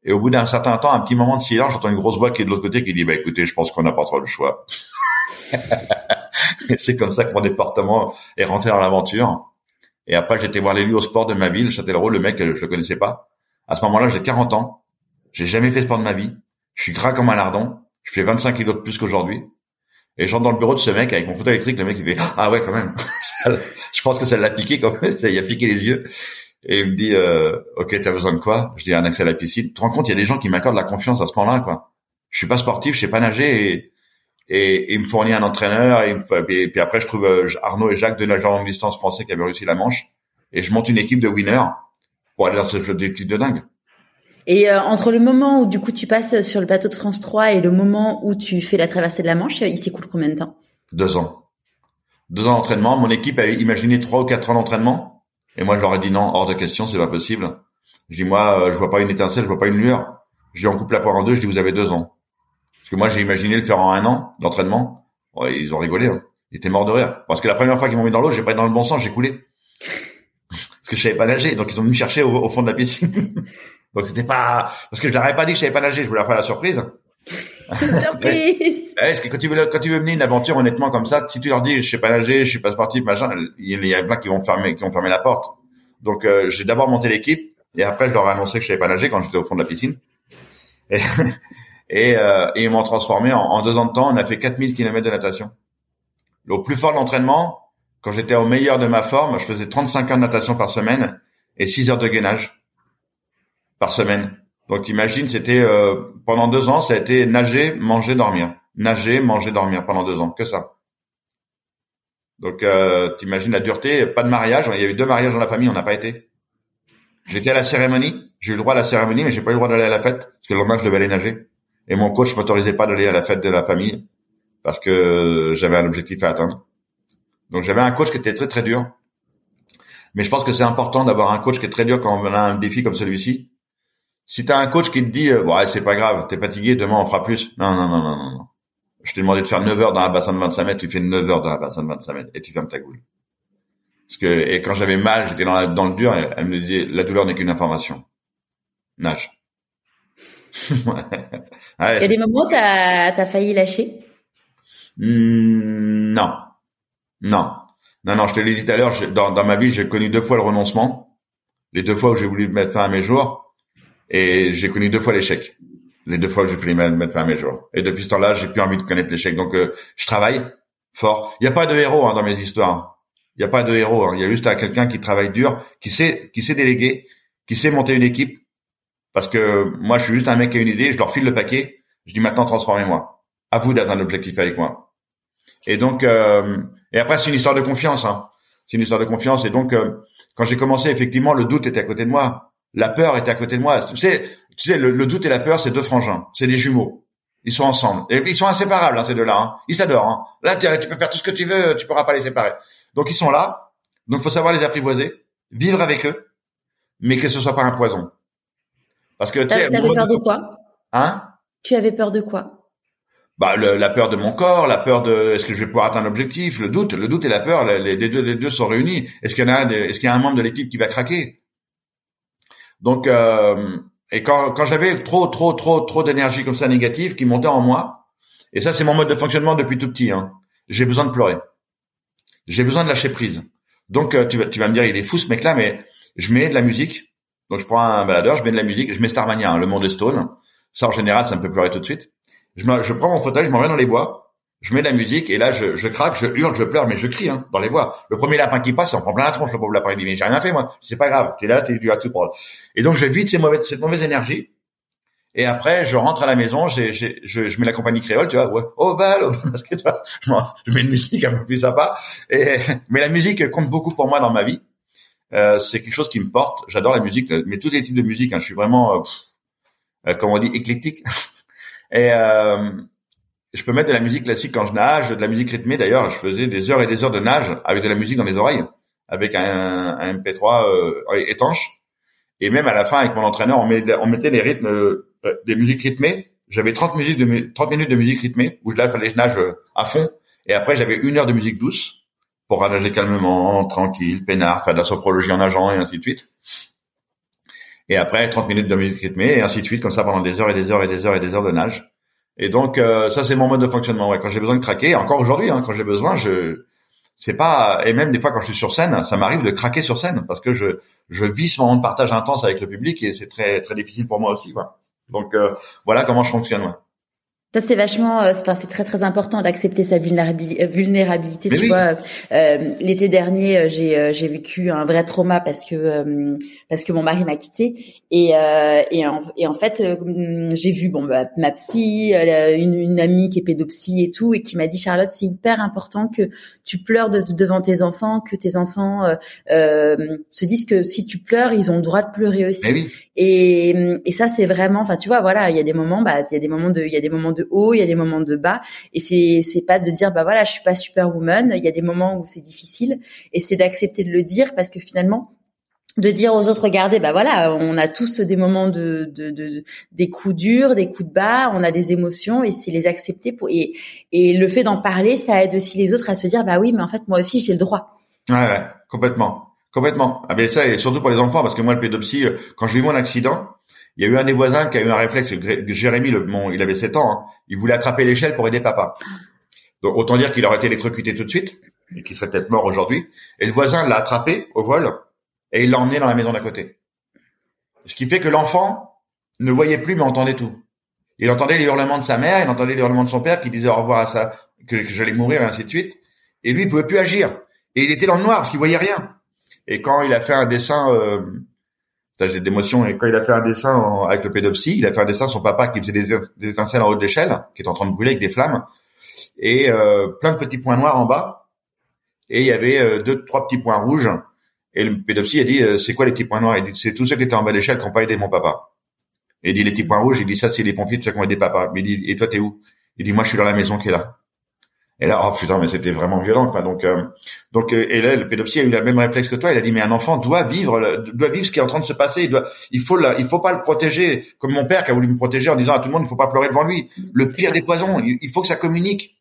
Et au bout d'un certain temps, un petit moment de silence, j'entends une grosse voix qui est de l'autre côté qui dit, bah écoutez, je pense qu'on n'a pas trop le choix. *laughs* Et c'est comme ça que mon département est rentré dans l'aventure. Et après, j'étais voir l'élu au sport de ma ville, Châtellerault, le mec, je le connaissais pas. À ce moment-là, j'ai 40 ans. J'ai jamais fait sport de ma vie. Je suis gras comme un lardon. Je fais 25 kilos de plus qu'aujourd'hui. Et j'entre dans le bureau de ce mec avec mon fauteuil électrique. Le mec, il fait, ah ouais, quand même. *laughs* je pense que ça l'a piqué quand même. Ça y a piqué les yeux. Et il me dit, euh, ok, t'as besoin de quoi? Je dis un accès à la piscine. Tu te rends compte, il y a des gens qui m'accordent la confiance à ce moment-là, quoi. Je suis pas sportif, je sais pas nager et, et, il me fournit un entraîneur et, et, puis après je trouve euh, Arnaud et Jacques de nageurs longue distance français qui avaient réussi la Manche et je monte une équipe de winners pour aller dans ce flot des de dingue. Et euh, entre le moment où du coup tu passes sur le bateau de France 3 et le moment où tu fais la traversée de la Manche, il s'écoule combien de temps? Deux ans. Deux ans d'entraînement. Mon équipe avait imaginé trois ou quatre ans d'entraînement. Et moi, je leur ai dit non, hors de question, c'est pas possible. Je dis moi, euh, je vois pas une étincelle, je vois pas une lueur. Je dis on coupe la poire en deux. Je dis vous avez deux ans. Parce que moi, j'ai imaginé le faire en un an d'entraînement. Ouais, ils ont rigolé. Hein. Ils étaient morts de rire. Parce que la première fois qu'ils m'ont mis dans l'eau, j'ai pas été dans le bon sens, j'ai coulé. *laughs* Parce que je savais pas nager. Donc ils ont venu me chercher au, fond de la piscine. *laughs* donc c'était pas parce que je leur avais pas dit que je savais pas nager. Je voulais leur faire la surprise. *laughs* surprise. parce que quand tu veux quand tu veux mener une aventure honnêtement comme ça, si tu leur dis je sais pas nager, je suis pas sportif, machin, il y a plein qui vont fermer qui vont fermer la porte. Donc euh, j'ai d'abord monté l'équipe et après je leur ai annoncé que je savais pas nager quand j'étais au fond de la piscine. Et, et, euh, ils m'ont transformé en, en, deux ans de temps. On a fait 4000 km de natation. Au plus fort de l'entraînement, quand j'étais au meilleur de ma forme, je faisais 35 heures de natation par semaine et 6 heures de gainage par semaine. Donc imagine, c'était euh, pendant deux ans, ça a été nager, manger, dormir, nager, manger, dormir pendant deux ans, que ça. Donc euh, t'imagines la dureté, pas de mariage. Il y a eu deux mariages dans la famille, on n'a pas été. J'étais à la cérémonie, j'ai eu le droit à la cérémonie, mais j'ai pas eu le droit d'aller à la fête parce que le lendemain je devais aller nager. Et mon coach m'autorisait pas d'aller à la fête de la famille parce que j'avais un objectif à atteindre. Donc j'avais un coach qui était très très dur. Mais je pense que c'est important d'avoir un coach qui est très dur quand on a un défi comme celui-ci. Si tu un coach qui te dit euh, ouais, c'est pas grave, t'es fatigué, demain on fera plus. Non non non non non. Je t'ai demandé de faire 9 heures dans un bassin de 25 mètres, tu fais 9 heures dans un bassin de 25 mètres et tu fermes ta goule. Parce que et quand j'avais mal, j'étais dans, dans le dur, elle, me disait la douleur n'est qu'une information. Nage. *laughs* Il y a des moments où t'as as failli lâcher? Hmm, non, non, non, non. Je te l'ai dit tout à l'heure. Dans, dans ma vie, j'ai connu deux fois le renoncement. Les deux fois où j'ai voulu mettre fin à mes jours, et j'ai connu deux fois l'échec. Les deux fois où j'ai voulu mettre fin à mes jours. Et depuis ce temps-là, j'ai plus envie de connaître l'échec. Donc, euh, je travaille fort. Il n'y a pas de héros hein, dans mes histoires. Il n'y a pas de héros. Hein. Il y a juste quelqu'un qui travaille dur, qui sait, qui sait déléguer, qui sait monter une équipe. Parce que moi, je suis juste un mec qui a une idée. Je leur file le paquet. Je dis maintenant, transformez-moi. À vous d'avoir un objectif avec moi. Et donc, euh, et après, c'est une histoire de confiance. Hein. C'est une histoire de confiance. Et donc, euh, quand j'ai commencé, effectivement, le doute était à côté de moi. La peur était à côté de moi. Tu sais, tu sais, le, doute et la peur, c'est deux frangins. C'est des jumeaux. Ils sont ensemble. Et ils sont inséparables, hein, ces deux-là. Hein. Ils s'adorent. Hein. Là, tu, peux faire tout ce que tu veux, tu pourras pas les séparer. Donc, ils sont là. Donc, faut savoir les apprivoiser, vivre avec eux, mais que ce soit pas un poison. Parce que tu avais peur de quoi? Hein? Tu avais peur de quoi? Bah, la peur de mon corps, la peur de est-ce que je vais pouvoir atteindre l'objectif, le doute, le doute et la peur, les, deux, les deux sont réunis. Est-ce qu'il y en a, est-ce qu'il y a un membre de l'équipe qui va craquer? Donc, euh, et quand, quand j'avais trop, trop, trop, trop d'énergie comme ça négative qui montait en moi, et ça c'est mon mode de fonctionnement depuis tout petit, hein, j'ai besoin de pleurer, j'ai besoin de lâcher prise. Donc euh, tu vas, tu vas me dire il est fou ce mec-là, mais je mets de la musique. Donc je prends un baladeur, je mets de la musique, je mets Starmania, hein, le monde est Stone. Ça en général, ça me fait pleurer tout de suite. Je, je prends mon fauteuil, je m'en vais dans les bois, je mets de la musique et là je, je craque, je hurle, je pleure, mais je crie hein, dans les bois. Le premier lapin qui passe, en prend plein la tronche, le pauvre lapin. Il dit mais j'ai rien fait moi, c'est pas grave, t'es là, t'es du à tout prendre. Et donc je vide ces mauvaises, cette mauvaise énergie. Et après, je rentre à la maison, je, je mets la compagnie créole, tu vois, ouais, oh bal, oh, parce tu vois, *laughs* je, mets une musique un peu plus sympa. Et, mais la musique compte beaucoup pour moi dans ma vie. Euh, c'est quelque chose qui me porte. J'adore la musique, mais tous les types de musique. Hein, je suis vraiment, euh, euh comme on dit, éclectique. *laughs* Et euh, je peux mettre de la musique classique quand je nage, de la musique rythmée. D'ailleurs, je faisais des heures et des heures de nage avec de la musique dans les oreilles, avec un, un MP3 euh, étanche. Et même à la fin, avec mon entraîneur, on, met, on mettait les rythmes, euh, des musiques rythmées. J'avais 30, musiques de, 30 minutes de musique rythmée, où là, fallait je nage euh, à fond. Et après, j'avais une heure de musique douce pour nager calmement, tranquille, peinard, faire de la sophrologie en nageant et ainsi de suite. Et après, 30 minutes de musique rythmée et ainsi de suite, comme ça pendant des heures et des heures et des heures et des heures de nage. Et donc, euh, ça, c'est mon mode de fonctionnement. Ouais. Quand j'ai besoin de craquer, encore aujourd'hui, hein, quand j'ai besoin, je c'est pas et même des fois quand je suis sur scène, ça m'arrive de craquer sur scène parce que je je vis ce moment de partage intense avec le public et c'est très très difficile pour moi aussi. Quoi. Donc euh, voilà comment je fonctionne. Ça c'est vachement, euh, enfin c'est très très important d'accepter sa vulnérabilité. vulnérabilité tu vois, euh, l'été dernier euh, j'ai j'ai vécu un vrai trauma parce que parce que mon mari m'a quitté et et en, et en fait j'ai vu bon bah, ma psy, une, une amie qui est pédopsie et tout et qui m'a dit Charlotte c'est hyper important que tu pleures de, devant tes enfants, que tes enfants se disent que si tu pleures ils ont le droit de pleurer aussi. Oui. Et et ça c'est vraiment, enfin tu vois voilà il y a des moments bah il y a des moments de il y a des moments de de haut, il y a des moments de bas, et c'est c'est pas de dire bah voilà je suis pas superwoman. Il y a des moments où c'est difficile, et c'est d'accepter de le dire parce que finalement de dire aux autres regardez bah voilà on a tous des moments de, de, de, des coups durs des coups de bas on a des émotions et c'est les accepter pour et et le fait d'en parler ça aide aussi les autres à se dire bah oui mais en fait moi aussi j'ai le droit. Ouais, ouais complètement. Complètement. Ah ben ça et surtout pour les enfants parce que moi le pédopsie quand j'ai eu mon accident il y a eu un des voisins qui a eu un réflexe. Jérémy, bon, il avait 7 ans. Hein. il voulait attraper l'échelle pour aider papa. Autant dire qu'il aurait été électrocuté tout de suite et qu'il serait peut-être mort aujourd'hui. Et le voisin l'a attrapé au vol et il l'a emmené dans la maison d'à côté. Ce qui fait que l'enfant ne voyait plus mais entendait tout. Il entendait les hurlements de sa mère, il entendait les hurlements de son père qui disait au revoir à ça, que, j'allais mourir et ainsi de suite. Et lui, il pouvait plus agir. Et il était dans le noir parce qu'il voyait rien. Et quand il a fait un dessin euh, j'ai d'émotion. Et quand il a fait un dessin avec le pédopsie, il a fait un dessin de son papa qui faisait des, étincelles en haut de l'échelle, qui est en train de brûler avec des flammes, et euh, plein de petits points noirs en bas. Et il y avait euh, deux, trois petits points rouges. Et le pédopsie a dit, euh, c'est quoi les petits points noirs? Il dit, c'est tous ceux qui étaient en bas de l'échelle qui n'ont pas aidé mon papa. Et il dit, les petits points rouges, il dit, ça, c'est les pompiers, tous ceux qui ont aidé papa. Mais il dit, et toi, t'es où? Il dit, moi, je suis dans la maison qui est là. Et là, oh putain, mais c'était vraiment violent, quoi. Donc, euh, donc, euh, et là, le pédopsie a eu la même réflexe que toi. Il a dit, mais un enfant doit vivre, doit vivre ce qui est en train de se passer. Il doit, il faut, il faut pas le protéger comme mon père qui a voulu me protéger en disant à tout le monde, il faut pas pleurer devant lui. Le pire des poisons, il faut que ça communique.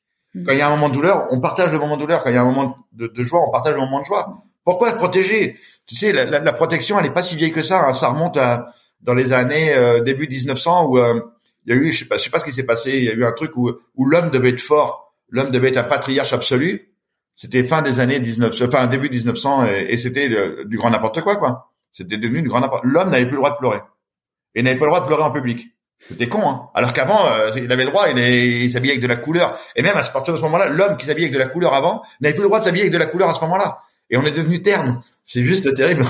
Quand il y a un moment de douleur, on partage le moment de douleur. Quand il y a un moment de, joie, on partage le moment de joie. Pourquoi protéger? Tu sais, la, la, protection, elle est pas si vieille que ça. Hein. Ça remonte à dans les années euh, début 1900 où il y a eu, je sais pas, je sais pas ce qui s'est passé. Il y a eu un truc où où l'homme devait être fort l'homme devait être un patriarche absolu. C'était fin des années 19, enfin début 1900 et, c'était du grand n'importe quoi quoi. C'était devenu du grand n'importe. L'homme n'avait plus le droit de pleurer et n'avait pas le droit de pleurer en public. C'était con, hein. Alors qu'avant, euh, il avait le droit, il, s'habillait avec de la couleur. Et même à partir de ce moment-là, l'homme qui s'habillait avec de la couleur avant n'avait plus le droit de s'habiller avec de la couleur à ce moment-là. Et on est devenu terne. C'est juste terrible.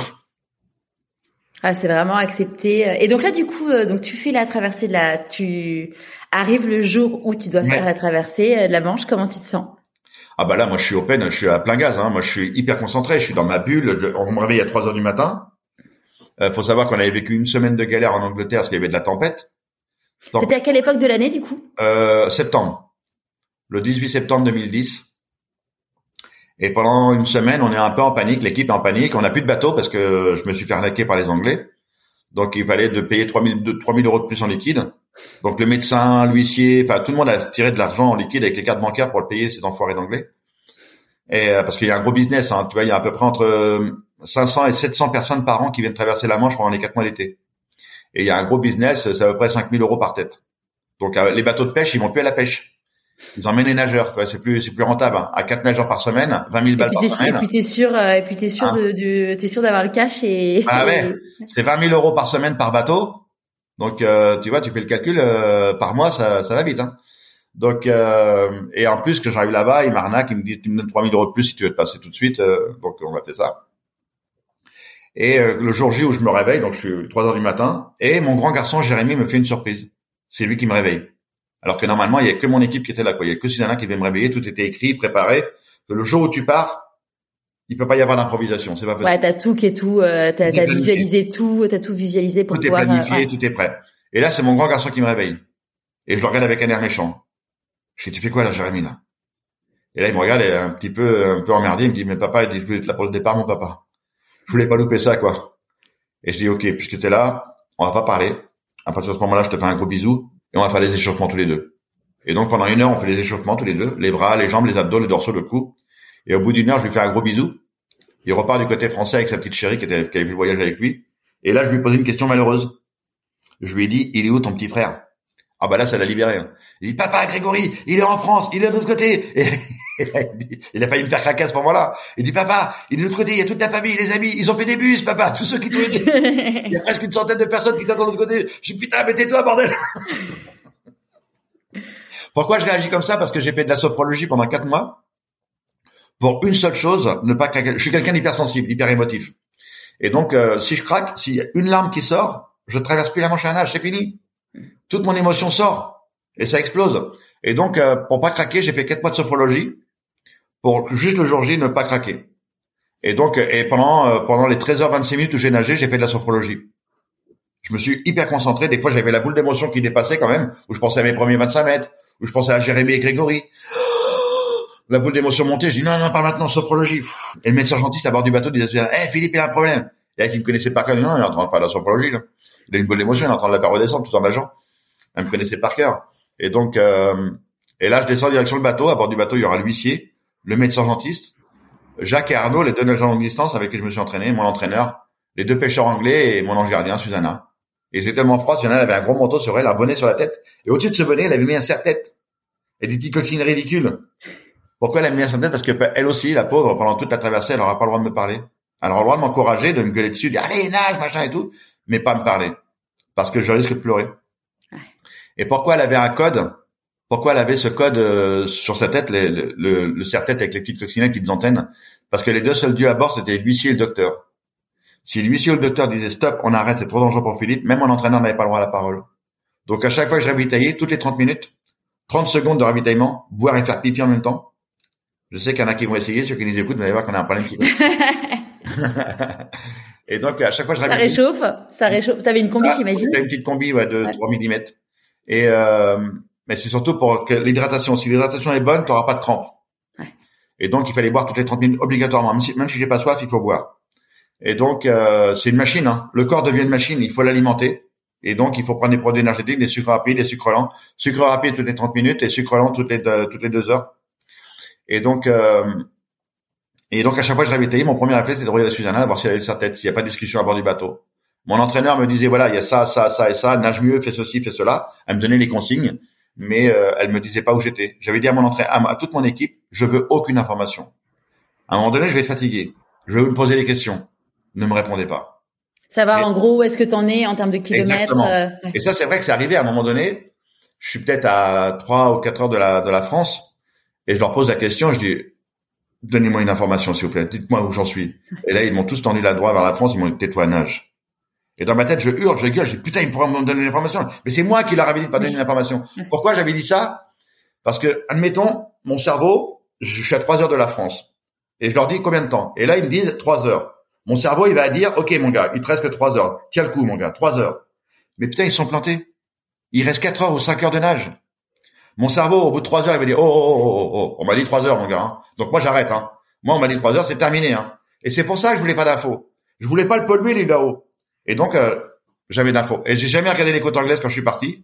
Ah, c'est vraiment accepté. Et donc là, du coup, euh, donc tu fais la traversée de la, tu arrives le jour où tu dois faire la traversée euh, de la Manche. Comment tu te sens? Ah bah là, moi, je suis open, je suis à plein gaz. Hein. Moi, je suis hyper concentré. Je suis dans ma bulle. on me réveille à 3 heures du matin. Euh, faut savoir qu'on avait vécu une semaine de galère en Angleterre parce qu'il y avait de la tempête. C'était à quelle époque de l'année, du coup? Euh, Septembre. Le 18 septembre 2010. Et pendant une semaine, on est un peu en panique, l'équipe est en panique, on n'a plus de bateau parce que je me suis fait arnaquer par les Anglais. Donc il fallait de payer 3000, 3000 euros de plus en liquide. Donc le médecin, l'huissier, enfin tout le monde a tiré de l'argent en liquide avec les cartes bancaires pour le payer ces enfoirés d'anglais. Et euh, parce qu'il y a un gros business, hein, tu vois, il y a à peu près entre 500 et 700 personnes par an qui viennent traverser la Manche pendant les quatre mois d'été. Et il y a un gros business, c'est à peu près 5000 euros par tête. Donc euh, les bateaux de pêche, ils vont plus à la pêche. Ils emmènent les nageurs, c'est plus c'est plus rentable. Hein. À quatre nageurs par semaine, 20 000 balles par semaine. Et puis t'es sûr, euh, et puis t'es sûr hein de, t'es sûr d'avoir le cash et. Ah ouais, *laughs* c'est 20 000 euros par semaine par bateau. Donc euh, tu vois, tu fais le calcul euh, par mois, ça ça va vite. Hein. Donc et en plus que j'arrive là-bas, il m'arnaque, il me dit tu me donnes 3 000 euros de plus si tu veux te passer tout de suite. donc on va faire ça. Et le jour J où je me réveille, donc je suis 3 heures du matin, et mon grand garçon Jérémy me fait une surprise. C'est lui qui me réveille. Alors que normalement, il y a que mon équipe qui était là, quoi. Il y a que Susanna qui devait me réveiller. Tout était écrit, préparé. Le jour où tu pars, il peut pas y avoir d'improvisation. C'est pas possible. Ouais, t'as tout qui est tout. Euh, t'as, as visualisé tout. T'as tout visualisé pour tout pouvoir. Tout est planifié, tout est prêt. Et là, c'est mon grand garçon qui me réveille. Et je le regarde avec un air méchant. Je dis, tu fais quoi là, Jérémy là? Et là, il me regarde et un petit peu, un peu emmerdé. Il me dit, mais papa, il dit, je voulais être là pour le départ, mon papa. Je voulais pas louper ça, quoi. Et je dis, ok, puisque t'es là, on va pas parler. À partir de ce moment-là, je te fais un gros bisou et on va faire les échauffements tous les deux. Et donc pendant une heure, on fait les échauffements tous les deux, les bras, les jambes, les abdos, le dorsaux, le cou. Et au bout d'une heure, je lui fais un gros bisou. Il repart du côté français avec sa petite chérie qui, était, qui avait fait le voyage avec lui. Et là, je lui pose une question malheureuse. Je lui ai dit, il est où ton petit frère? Ah bah là, ça l'a libéré. Hein. Il dit, papa, Grégory, il est en France, il est de l'autre côté. Et, *laughs* il a failli me faire craquer à ce moment-là. Il dit, papa, il est de l'autre côté, il y a toute la famille, les amis, ils ont fait des bus, papa, tous ceux qui t'ont. Il y a presque une centaine de personnes qui t'attendent de l'autre côté. Je dis, putain, mais tais-toi, bordel *laughs* Pourquoi je réagis comme ça? Parce que j'ai fait de la sophrologie pendant quatre mois pour une seule chose, ne pas. Je suis quelqu'un d'hypersensible, hyper émotif. Et donc, euh, si je craque, a une larme qui sort, je traverse plus la manche à nage, c'est fini. Toute mon émotion sort et ça explose. Et donc, euh, pour pas craquer, j'ai fait quatre mois de sophrologie pour juste le jour J ne pas craquer. Et donc, et pendant euh, pendant les 13h26 minutes où j'ai nagé, j'ai fait de la sophrologie. Je me suis hyper concentré. Des fois, j'avais la boule d'émotion qui dépassait quand même, où je pensais à mes premiers 25 mètres, où je pensais à Jérémy et Grégory. La boule d'émotion montait. Je dis non, non, pas maintenant, sophrologie. Et le médecin gentiste à bord du bateau disait, eh Philippe, il a un problème. Et là, qui me connaissait pas, non, il est en train de faire la sophrologie. Là. Il a une boule d'émotion, il est en train de la faire redescendre tout en nageant. Elle me connaissait par cœur. Et donc, euh, et là, je descends en direction le bateau. À bord du bateau, il y aura l'huissier, le médecin gentiste, Jacques et Arnaud, les deux nageurs longue distance avec qui je me suis entraîné, mon entraîneur, les deux pêcheurs anglais et mon ange gardien, Susanna. Et c'est tellement froid, Susanna avait un gros manteau sur elle, un bonnet sur la tête. Et au-dessus de ce bonnet, elle avait mis un serre-tête. Et des petites coquines ridicules. Pourquoi elle a mis un serre-tête Parce que elle aussi, la pauvre, pendant toute la traversée, elle n'aura pas le droit de me parler. Elle aura le droit de m'encourager, de me gueuler dessus, de dire allez, nage, machin et tout, mais pas me parler. Parce que je risque de pleurer. Et pourquoi elle avait un code? Pourquoi elle avait ce code euh, sur sa tête, le, le, le serre-tête avec les petites coccinelles qui antennes Parce que les deux seuls dieux à bord, c'était l'huissier et le docteur. Si l'huissier ou le docteur disait stop, on arrête, c'est trop dangereux pour Philippe, même mon entraîneur n'avait pas le droit à la parole. Donc à chaque fois que je ravitaillais, toutes les 30 minutes, 30 secondes de ravitaillement, boire et faire pipi en même temps. Je sais qu'il y en a qui vont essayer, ceux qui nous écoutent, vous allez voir qu'on a un problème qui *laughs* Et donc à chaque fois je. Ça réchauffe, ça réchauffe. T'avais une combi, ah, j'imagine. J'avais une petite combi ouais, de 3 mm. Et euh, mais c'est surtout pour que l'hydratation. Si l'hydratation est bonne, tu n'auras pas de crampes. Ouais. Et donc il fallait boire toutes les 30 minutes obligatoirement. Même si, même si j'ai pas soif, il faut boire. Et donc, euh, c'est une machine. Hein. Le corps devient une machine. Il faut l'alimenter. Et donc, il faut prendre des produits énergétiques, des sucres rapides, des sucres lents. Sucre rapide toutes les 30 minutes et sucre lent toutes les deux, toutes les deux heures. Et donc, euh, et donc à chaque fois que je ravitaillais, mon premier réflexe c'était de regarder la Susanna, voir si elle avait sa tête, s'il n'y a pas de discussion à bord du bateau. Mon entraîneur me disait voilà, il y a ça, ça, ça et ça, nage mieux, fais ceci, fais cela. Elle me donnait les consignes, mais euh, elle me disait pas où j'étais. J'avais dit à mon entraîneur, à, toute mon équipe, je veux aucune information. À un moment donné, je vais être fatigué. Je vais vous poser des questions ne me répondait pas. Savoir en gros où est-ce que tu en es en termes de kilomètres. Euh, et ça, c'est vrai que c'est arrivé à un moment donné. Je suis peut-être à 3 ou 4 heures de la, de la France et je leur pose la question. Je dis, donnez-moi une information, s'il vous plaît. Dites-moi où j'en suis. Et là, ils m'ont tous tendu la droite vers la France. Ils m'ont dit, tais-toi, nage. Et dans ma tête, je hurle, je gueule. Je dis, putain, ils pourraient me donner une information. Mais c'est moi qui leur avais dit de pas donner une information. Pourquoi j'avais dit ça? Parce que, admettons, mon cerveau, je suis à 3 heures de la France. Et je leur dis combien de temps? Et là, ils me disent 3 heures. Mon cerveau, il va dire, OK, mon gars, il te reste que trois heures. Tiens le coup, mon gars, trois heures. Mais putain, ils sont plantés. Il reste quatre heures ou cinq heures de nage. Mon cerveau, au bout de trois heures, il va dire, oh, oh, oh, oh, on m'a dit trois heures, mon gars. Hein. Donc moi, j'arrête. Hein. Moi, on m'a dit trois heures, c'est terminé. Hein. Et c'est pour ça que je voulais pas d'infos. Je voulais pas le polluer, lui, là-haut. Et donc, euh, j'avais d'infos. Et j'ai jamais regardé les côtes anglaises quand je suis parti.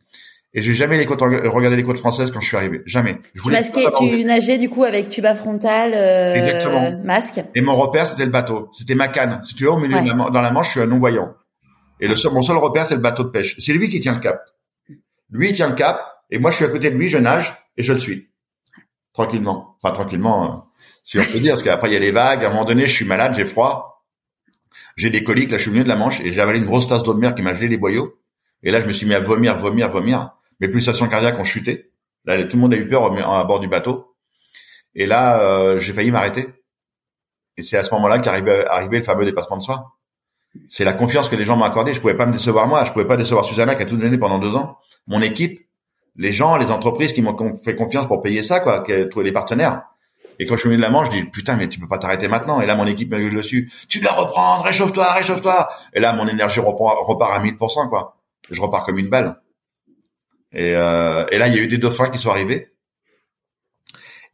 Et j'ai jamais les côtes regardé les côtes françaises quand je suis arrivé. Jamais. Je voulais tu, tu nageais du coup avec tuba frontal, euh, Exactement. masque. Et mon repère c'était le bateau. C'était ma canne. Si tu veux, au milieu dans la manche, je suis un non voyant. Et le seul, mon seul repère c'est le bateau de pêche. C'est lui qui tient le cap. Lui il tient le cap et moi je suis à côté de lui, je nage et je le suis tranquillement. Enfin tranquillement, euh, si on peut dire, parce qu'après il y a les vagues. À un moment donné, je suis malade, j'ai froid, j'ai des coliques. Là, je suis venu de la Manche et j'ai avalé une grosse tasse d'eau de mer qui m'a gelé les boyaux. Et là, je me suis mis à vomir, vomir, vomir mes pulsations cardiaques ont chuté. Là, tout le monde a eu peur à bord du bateau. Et là, euh, j'ai failli m'arrêter. Et c'est à ce moment-là qu'arrivait arrivé le fameux dépassement de soi. C'est la confiance que les gens m'ont accordée. Je pouvais pas me décevoir moi. Je pouvais pas décevoir Susanna qui a tout donné pendant deux ans. Mon équipe, les gens, les entreprises qui m'ont fait confiance pour payer ça, quoi, tous les partenaires. Et quand je suis venu de la Manche, je dis putain mais tu peux pas t'arrêter maintenant. Et là mon équipe me gueule dessus. Tu dois reprendre, réchauffe-toi, réchauffe-toi. Et là mon énergie repart à 1000%, quoi. Je repars comme une balle. Et, euh, et là, il y a eu des dauphins qui sont arrivés.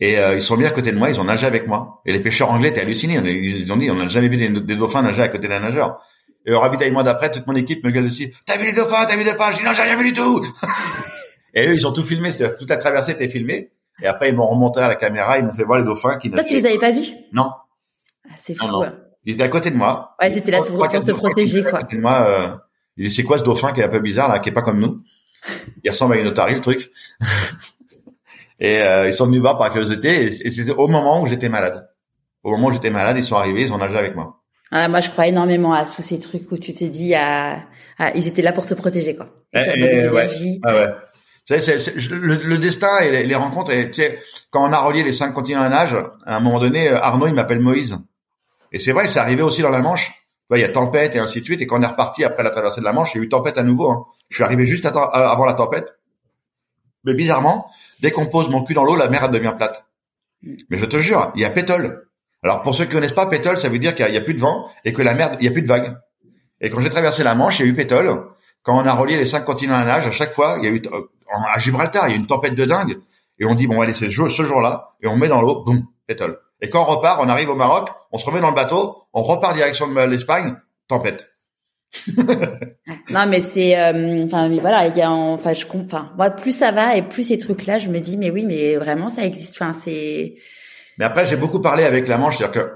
Et euh, ils sont mis à côté de moi, ils ont nagé avec moi. Et les pêcheurs anglais étaient hallucinés. Ils ont dit, on n'a jamais vu des, dauphins nager à côté d'un nageur. Et au ravitaillement d'après, toute mon équipe me gueule dessus. T'as vu les dauphins T'as vu les dauphins? Dis non, j'ai rien vu du tout. *laughs* et eux, ils ont tout filmé. C'est-à-dire toute la traversée était filmée. Et après, ils m'ont remonté à la caméra, ils m'ont fait voir les dauphins qui. Toi, tu les avais pas vus? Non. Ah, c'est fou. Hein. Ils étaient à côté de moi. Ouais, c'était là pour, pour te protéger, quoi. À de moi, euh, c'est quoi ce dauphin qui est un peu bizarre là, qui est pas comme nous? *laughs* Il ressemble à une otarie le truc. *laughs* et euh, ils sont venus voir par curiosité et, c'était au moment où j'étais malade. Au moment où j'étais malade, ils sont arrivés, ils ont nagé avec moi. Ah, moi, je crois énormément à tous ces trucs où tu t'es dit, à, ils étaient là pour se protéger, quoi. Eh, eh, ouais. Ah ouais. C'est, le, destin et les, rencontres. Tu sais, quand on a relié les cinq continents à nage, à un moment donné, Arnaud, il m'appelle Moïse. Et c'est vrai, c'est arrivé aussi dans la Manche. il y a tempête et ainsi de suite. Et quand on est reparti après la traversée de la Manche, il y a eu tempête à nouveau. Hein. Je suis arrivé juste avant la tempête. Mais bizarrement, dès qu'on pose mon cul dans l'eau, la mer devient plate. Mais je te jure, il y a pétole. Alors pour ceux qui connaissent pas pétole, ça veut dire qu'il y, a plus de vent et que la mer, il y a plus de vagues. Et quand j'ai traversé la Manche, il y a eu pétole. Quand on a relié les cinq continents à nage, à chaque fois, il y a eu euh, à Gibraltar, il y a une tempête de dingue. Et on dit bon allez c'est ce jour-là et on met dans l'eau, boum, pétole. Et quand on repart, on arrive au Maroc, on se remet dans le bateau, on repart direction de l'Espagne, tempête. *laughs* non mais c'est euh, enfin voilà il y a enfin je enfin moi plus ça va et plus ces trucs là je me dis mais oui mais vraiment ça existe enfin c'est mais après j'ai beaucoup parlé avec la Manche c'est-à-dire que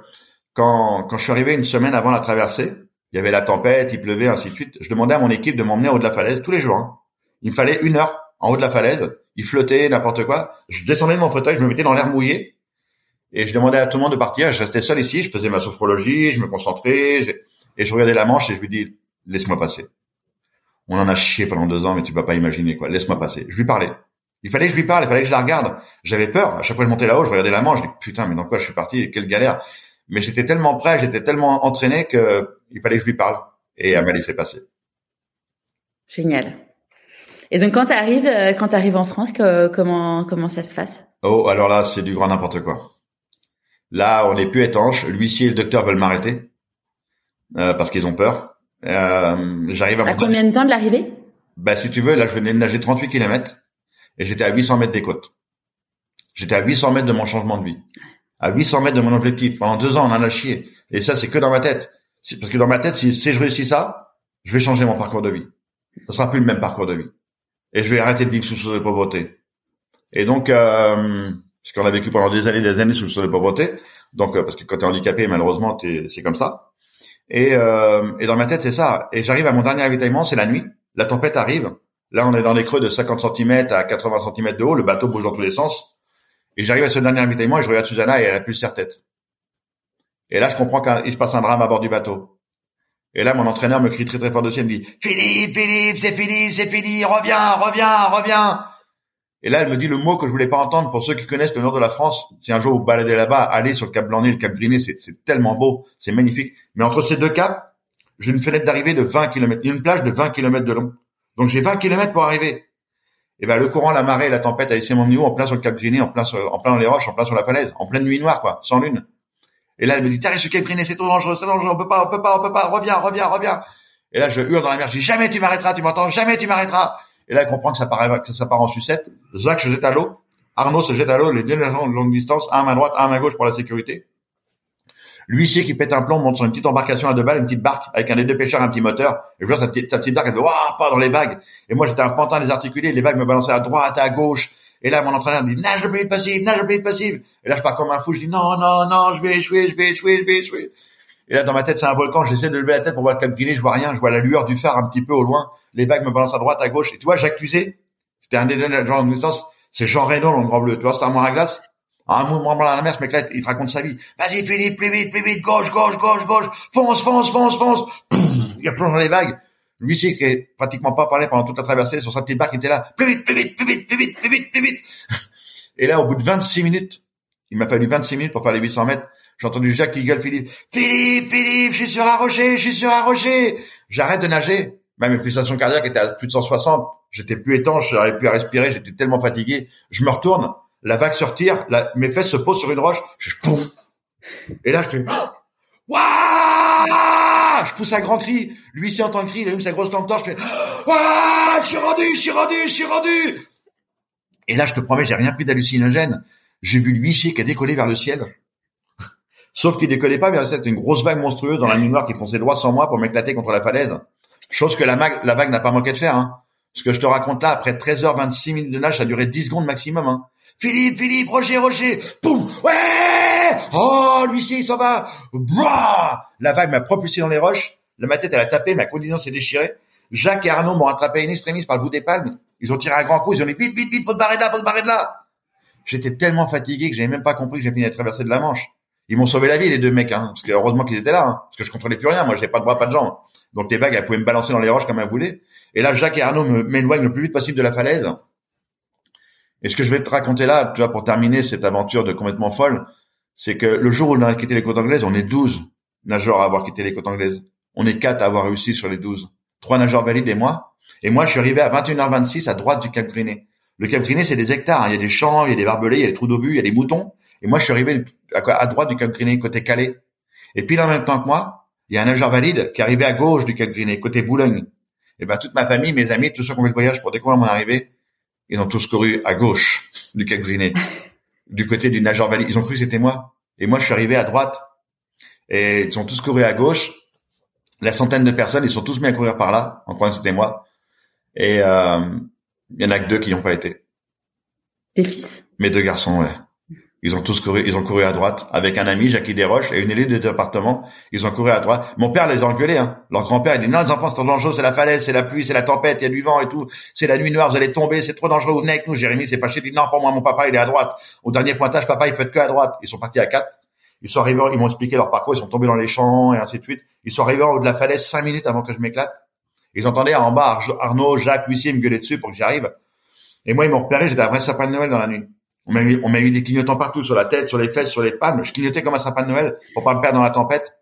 quand quand je suis arrivé une semaine avant la traversée il y avait la tempête il pleuvait ainsi de suite je demandais à mon équipe de m'emmener au haut de la falaise tous les jours hein. il me fallait une heure en haut de la falaise il flottait n'importe quoi je descendais de mon fauteuil je me mettais dans l'air mouillé et je demandais à tout le monde de partir je restais seul ici je faisais ma sophrologie je me concentrais et je regardais la Manche et je lui dis laisse-moi passer. On en a chié pendant deux ans, mais tu peux pas imaginer quoi. Laisse-moi passer. Je lui parlais. Il fallait que je lui parle, il fallait que je la regarde. J'avais peur. À chaque fois que je montais là-haut, je regardais la manche. Je dis putain, mais dans quoi je suis parti? Quelle galère. Mais j'étais tellement prêt, j'étais tellement entraîné que il fallait que je lui parle. Et elle m'a laissé passer. Génial. Et donc quand tu arrives, euh, quand tu arrives en France, comment comment ça se passe? Oh, alors là, c'est du grand n'importe quoi. Là, on n'est plus étanche. L'huissier et le docteur veulent m'arrêter euh, parce qu'ils ont peur. Euh, j'arrive à, à combien de temps de l'arrivée? Bah si tu veux, là je venais de nager 38 km et j'étais à 800 mètres des côtes. J'étais à 800 mètres de mon changement de vie, à 800 mètres de mon objectif. Pendant deux ans, on en a chié. Et ça, c'est que dans ma tête. Parce que dans ma tête, si, si je réussis ça, je vais changer mon parcours de vie. Ce sera plus le même parcours de vie. Et je vais arrêter de vivre sous le sceau de pauvreté. Et donc, euh, qu'on a vécu pendant des années, des années sous le sceau de pauvreté. Donc, euh, parce que quand tu es handicapé, malheureusement, c'est comme ça. Et, euh, dans ma tête, c'est ça. Et j'arrive à mon dernier ravitaillement, c'est la nuit. La tempête arrive. Là, on est dans des creux de 50 cm à 80 cm de haut. Le bateau bouge dans tous les sens. Et j'arrive à ce dernier ravitaillement et je regarde Susanna et elle a plus serre-tête. Et là, je comprends qu'il se passe un drame à bord du bateau. Et là, mon entraîneur me crie très très fort dessus, il me dit, Philippe, Philippe, c'est fini, c'est fini, reviens, reviens, reviens. Et là, elle me dit le mot que je voulais pas entendre. Pour ceux qui connaissent le nord de la France, si un jour vous baladez là-bas, allez sur le Cap Blanc-Nez, le Cap Griné, c'est tellement beau, c'est magnifique. Mais entre ces deux caps, j'ai une fenêtre d'arrivée de 20 km, une plage de 20 km de long. Donc j'ai 20 km pour arriver. Et ben le courant, la marée, la tempête a laissé mon niveau en plein sur le Cap Griné, en plein en plein dans les roches, en plein sur la falaise, en pleine nuit noire quoi, sans lune. Et là, elle me dit, t'arrives sur le Cap Griné, c'est trop dangereux, c'est dangereux, on peut pas, on peut pas, on peut pas, reviens, reviens, reviens. Et là, je hurle dans la mer, je dis, jamais tu m'arrêteras, tu m'entends, jamais tu m'arrêteras. Et là, elle comprend que ça part, que ça part en sucette. Zach se jette à l'eau. Arnaud se jette à l'eau. Les deux gens de longue distance, un à main droite, un à main gauche pour la sécurité. L'huissier qui pète un plomb monte sur une petite embarcation à deux balles, une petite barque avec un des deux pêcheurs, un petit moteur. Et je vois sa petite, sa petite barque, elle fait waouh, pas dans les vagues. Et moi, j'étais un pantin désarticulé. Les vagues me balançaient à droite, à gauche. Et là, mon entraîneur me dit nage le plus possible, nage le plus possible. Et là, je pars comme un fou. Je dis non, non, non, je vais échouer, je vais échouer, je vais échouer. Et là, dans ma tête, c'est un volcan. J'essaie de lever la tête pour voir le Cap Guinée. Je vois rien. Je vois la lueur du phare un petit peu au loin. Les vagues me balancent à droite, à gauche. Et tu vois, j'accusais c'était un des deux gens de. C'est Jean Reno, le grand bleu. Tu vois, c'est un à glace. un moment dans la mer, ce mec-là, il te raconte sa vie. Vas-y, Philippe, plus vite, plus vite, gauche, gauche, gauche, gauche. Fonce, fonce, fonce, fonce. il plonge dans les vagues. Lui, c'est qui est pratiquement pas parlé pendant toute la traversée sur sa petite barque, il était là. Plus vite, plus vite, plus vite, plus vite, plus vite, plus vite. *laughs* Et là, au bout de 26 minutes, il m'a fallu 26 minutes pour faire les 800 mètres. J'ai entendu Jacques qui gueule Philippe. Philippe, Philippe, je suis sur un rocher, je suis sur un rocher. J'arrête de nager. Même mes pulsations cardiaques étaient à plus de 160 j'étais plus étanche, j'arrivais plus à respirer, j'étais tellement fatigué. Je me retourne, la vague se retire, mes fesses se posent sur une roche, je poum. Et là, je fais, *gasps* Waouh je pousse un grand cri. Lui, s'il entend le cri, il allume sa grosse lampe torche, je fais, Waouh je suis rendu, je suis rendu, je suis rendu. Et là, je te promets, j'ai rien pris d'hallucinogène. J'ai vu l'huissier qui a décollé vers le ciel. Sauf qu'il décollait pas vers le ciel. C'était une grosse vague monstrueuse dans la nuit noire qui fonçait droit sans moi pour m'éclater contre la falaise. Chose que la, la vague n'a pas manqué de faire. Hein. Ce que je te raconte là, après 13h26 minutes de nage, ça a duré 10 secondes maximum. Hein. Philippe, Philippe, Roger, Roger, poum, ouais, oh, l'huissier, il s'en va, Blah la vague m'a propulsé dans les roches, ma tête, elle a tapé, ma condition s'est déchirée. Jacques et Arnaud m'ont attrapé une extrémiste par le bout des palmes. Ils ont tiré un grand coup, ils ont dit vite, vite, vite, faut te barrer de là, faut te barrer de là. J'étais tellement fatigué que j'avais même pas compris que j'ai fini de traverser de la Manche. Ils m'ont sauvé la vie, les deux mecs, hein, parce que heureusement qu'ils étaient là, hein, parce que je contrôlais plus rien, moi, j'avais pas de bras, pas de jambes. Donc les vagues, elles pouvaient me balancer dans les roches comme elles voulaient. Et là, Jacques et Arnaud m'éloignent le plus vite possible de la falaise. Et ce que je vais te raconter là, tu vois, pour terminer cette aventure de complètement folle, c'est que le jour où on a quitté les côtes anglaises, on est 12 nageurs à avoir quitté les côtes anglaises. On est quatre à avoir réussi sur les 12. Trois nageurs valides et moi. Et moi, je suis arrivé à 21h26 à droite du Cap Griné. Le Cap Griné, c'est des hectares. Il y a des champs, il y a des barbelés, il y a des trous d'obus, il y a des moutons. Et moi, je suis arrivé à, droite du Cap Griné, côté Calais. Et puis, en même temps que moi, il y a un nageur valide qui est arrivé à gauche du Cap Griné, côté Boulogne. Et ben, toute ma famille, mes amis, tous ceux qui ont fait le voyage pour découvrir mon arrivée, ils ont tous couru à gauche du Cap Griné, *laughs* du côté du nageur valide. Ils ont cru que c'était moi. Et moi, je suis arrivé à droite. Et ils ont tous couru à gauche. La centaine de personnes, ils sont tous mis à courir par là, en croyant que c'était moi. Et euh, il y en a que deux qui n'y ont pas été. Tes fils? Mes deux garçons, ouais. Ils ont tous couru, ils ont couru à droite avec un ami, Jackie Desroches, et une élite de département. Ils ont couru à droite. Mon père les a engueulés. Hein. Leur grand-père, il dit non, les enfants, c'est trop dangereux, c'est la falaise, c'est la pluie, c'est la tempête, il y a du vent et tout. C'est la nuit noire, vous allez tomber, c'est trop dangereux, vous venez avec nous. Jérémy s'est fâché, il dit non, pour moi, mon papa, il est à droite. Au dernier pointage, papa, il peut être que à droite. Ils sont partis à quatre. Ils sont arrivés, ils m'ont expliqué leur parcours, ils sont tombés dans les champs et ainsi de suite. Ils sont arrivés en haut de la falaise cinq minutes avant que je m'éclate. Ils entendaient en bas Arnaud, Jacques, Lucie me gueuler dessus pour que j'arrive. Et moi, ils m'ont repéré, j'étais un vrai sapin Noël dans la nuit. On m'a mis, on m'a des clignotants partout, sur la tête, sur les fesses, sur les palmes. Je clignotais comme un sapin de Noël pour pas me perdre dans la tempête.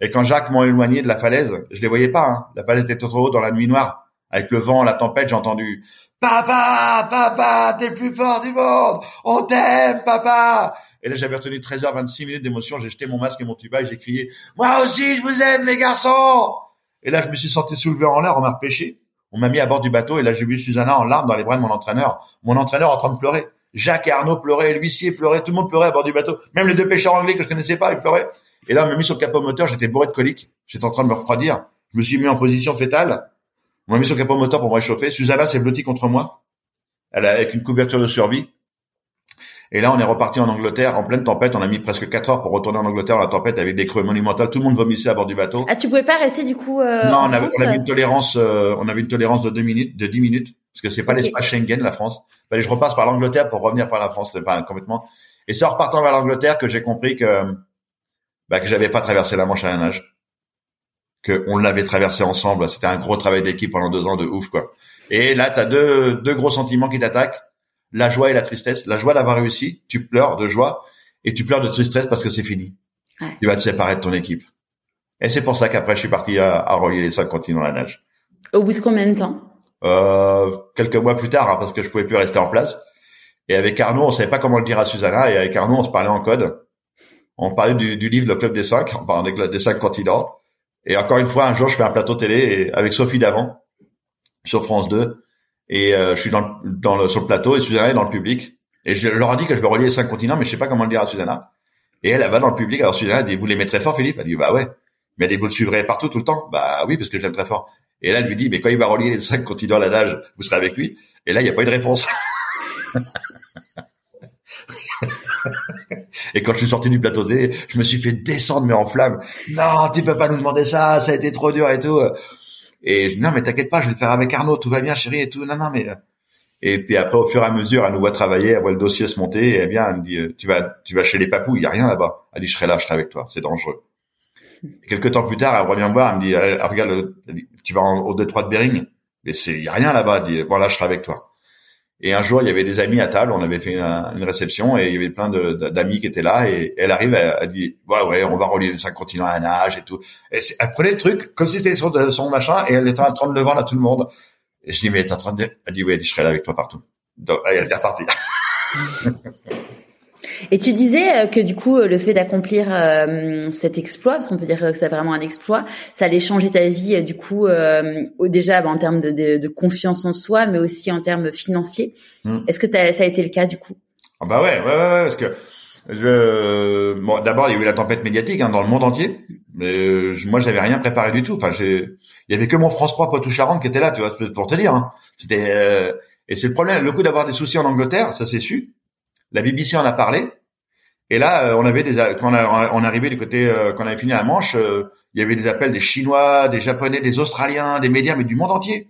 Et quand Jacques m'a éloigné de la falaise, je les voyais pas. Hein. La falaise était trop haut dans la nuit noire. Avec le vent, la tempête, j'ai entendu « Papa, papa, t'es le plus fort du monde On t'aime, papa !» Et là, j'avais retenu 13h26 minutes d'émotion. J'ai jeté mon masque et mon tuba et j'ai crié « Moi aussi, je vous aime, mes garçons !» Et là, je me suis senti soulevé en l'air, on m'a repêché. On m'a mis à bord du bateau et là, j'ai vu Susanna en larmes dans les bras de mon entraîneur. Mon entraîneur en train de pleurer. Jacques et Arnaud pleuraient, l'huissier pleurait, tout le monde pleurait à bord du bateau. Même les deux pêcheurs anglais que je connaissais pas, ils pleuraient. Et là, on m'a mis sur le capot moteur, j'étais bourré de coliques. J'étais en train de me refroidir. Je me suis mis en position fétale. On m'a mis sur le capot moteur pour me réchauffer. Susanna s'est blottie contre moi. Elle a, avec une couverture de survie. Et là, on est reparti en Angleterre en pleine tempête. On a mis presque quatre heures pour retourner en Angleterre. La tempête avec des creux monumentales. Tout le monde vomissait à bord du bateau. Ah, tu pouvais pas rester du coup euh, Non, on avait, on avait, une tolérance. Euh, on avait une tolérance de deux minutes, de dix minutes parce que c'est pas l'espace Schengen, la France. Fallait je repasse par l'Angleterre pour revenir par la France, complètement. Et c'est en repartant vers l'Angleterre que j'ai compris que bah, que j'avais pas traversé la Manche à la nage, que on l'avait traversé ensemble. C'était un gros travail d'équipe pendant deux ans de ouf quoi. Et là, t'as deux deux gros sentiments qui t'attaquent la joie et la tristesse. La joie d'avoir réussi, tu pleures de joie, et tu pleures de tristesse parce que c'est fini. Ouais. Tu vas te séparer de ton équipe. Et c'est pour ça qu'après, je suis parti à, à relier les cinq continents à la nage. Au bout de combien de temps? Quelques mois plus tard, hein, parce que je pouvais plus rester en place. Et avec Arnaud, on savait pas comment le dire à Susanna, et avec Arnaud, on se parlait en code. On parlait du, du livre Le Club des Cinq, on parlait des cinq continents. Et encore une fois, un jour, je fais un plateau télé avec Sophie Davant sur France 2, et euh, je suis dans, dans le, sur le plateau et Susanna est dans le public. Et je leur ai dit que je vais relier les cinq continents, mais je sais pas comment le dire à Susanna. Et elle, elle va dans le public. Alors Susanna dit, vous l'aimez très fort, Philippe? Elle dit, bah ouais. Mais elle dit, vous le suivrez partout, tout le temps? Bah oui, parce que je l'aime très fort. Et là, elle lui dit, mais quand il va relier les cinq continents à la nage, vous serez avec lui. Et là, il n'y a pas eu de réponse. *laughs* et quand je suis sorti du plateau D, je me suis fait descendre mais en flammes. Non, tu peux pas nous demander ça, ça a été trop dur et tout. Et non, mais t'inquiète pas, je vais le faire avec Arnaud, tout va bien, chérie et tout. Non, non, mais et puis après, au fur et à mesure, elle nous voit travailler, elle voit le dossier se monter, et elle vient, elle me dit, tu vas, tu vas chez les papous, il y a rien là-bas. Elle dit, je serai là, je serai avec toi, c'est dangereux. Quelques temps plus tard, elle revient me voir, elle me dit, elle, regarde, tu vas au détroit de Bering, mais c'est, y a rien là-bas. Dit, bon là, je serai avec toi. Et un jour, il y avait des amis à table, on avait fait une, réception et il y avait plein d'amis qui étaient là. Et elle arrive, elle, dit, ouais, ouais, on va relier les cinq continents à la nage et tout. Elle prenait le truc comme si c'était son, son machin et elle était en train de le vendre à tout le monde. Et je dis, mais t'es en train de... Elle dit, oui, je serai là avec toi partout. Donc, elle était repartie. Et tu disais euh, que du coup, le fait d'accomplir euh, cet exploit, parce qu'on peut dire que c'est vraiment un exploit, ça allait changer ta vie, euh, du coup, déjà bah, en termes de, de, de, confiance en soi, mais aussi en termes financiers. Hmm. Est-ce que ça a été le cas du coup? Ah Bah ouais, ouais, ouais, parce que je... bon, d'abord il y a eu la tempête médiatique hein, dans le monde entier, mais moi j'avais rien préparé du tout. Enfin, j'ai, il y avait que mon France 3 Poitou Charentes qui était là, tu vois, pour te dire. Hein. C'était et c'est le problème, le coup d'avoir des soucis en Angleterre, ça c'est su. La BBC en a parlé. Et là, euh, on avait des quand on, arrivait du côté euh, quand on avait fini la Manche, euh, il y avait des appels des Chinois, des Japonais, des Australiens, des médias, mais du monde entier.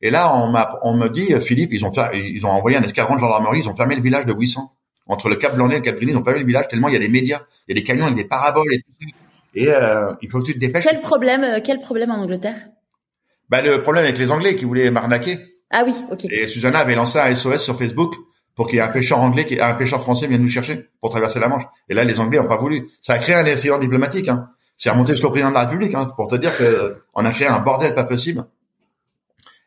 Et là, on m'a on me dit Philippe, ils ont fait, ils ont envoyé un escadron de gendarmerie, ils ont fermé le village de 800 entre le Cap Blanc et le Cap Griné, ils ont fermé le village tellement il y a des médias, il y a des camions avec des paraboles et tout. Et il faut que tu te dépêches. Quel problème Quel problème en Angleterre? Bah le problème avec les Anglais qui voulaient m'arnaquer. Ah oui, ok. Et Susanna avait lancé un SOS sur Facebook pour qu'il y ait un pêcheur anglais, qui, un pêcheur français vienne nous chercher pour traverser la Manche. Et là, les Anglais n'ont pas voulu. Ça a créé un incident diplomatique. Hein. C'est remonté jusqu'au président de la République, hein, pour te dire que on a créé un bordel pas possible.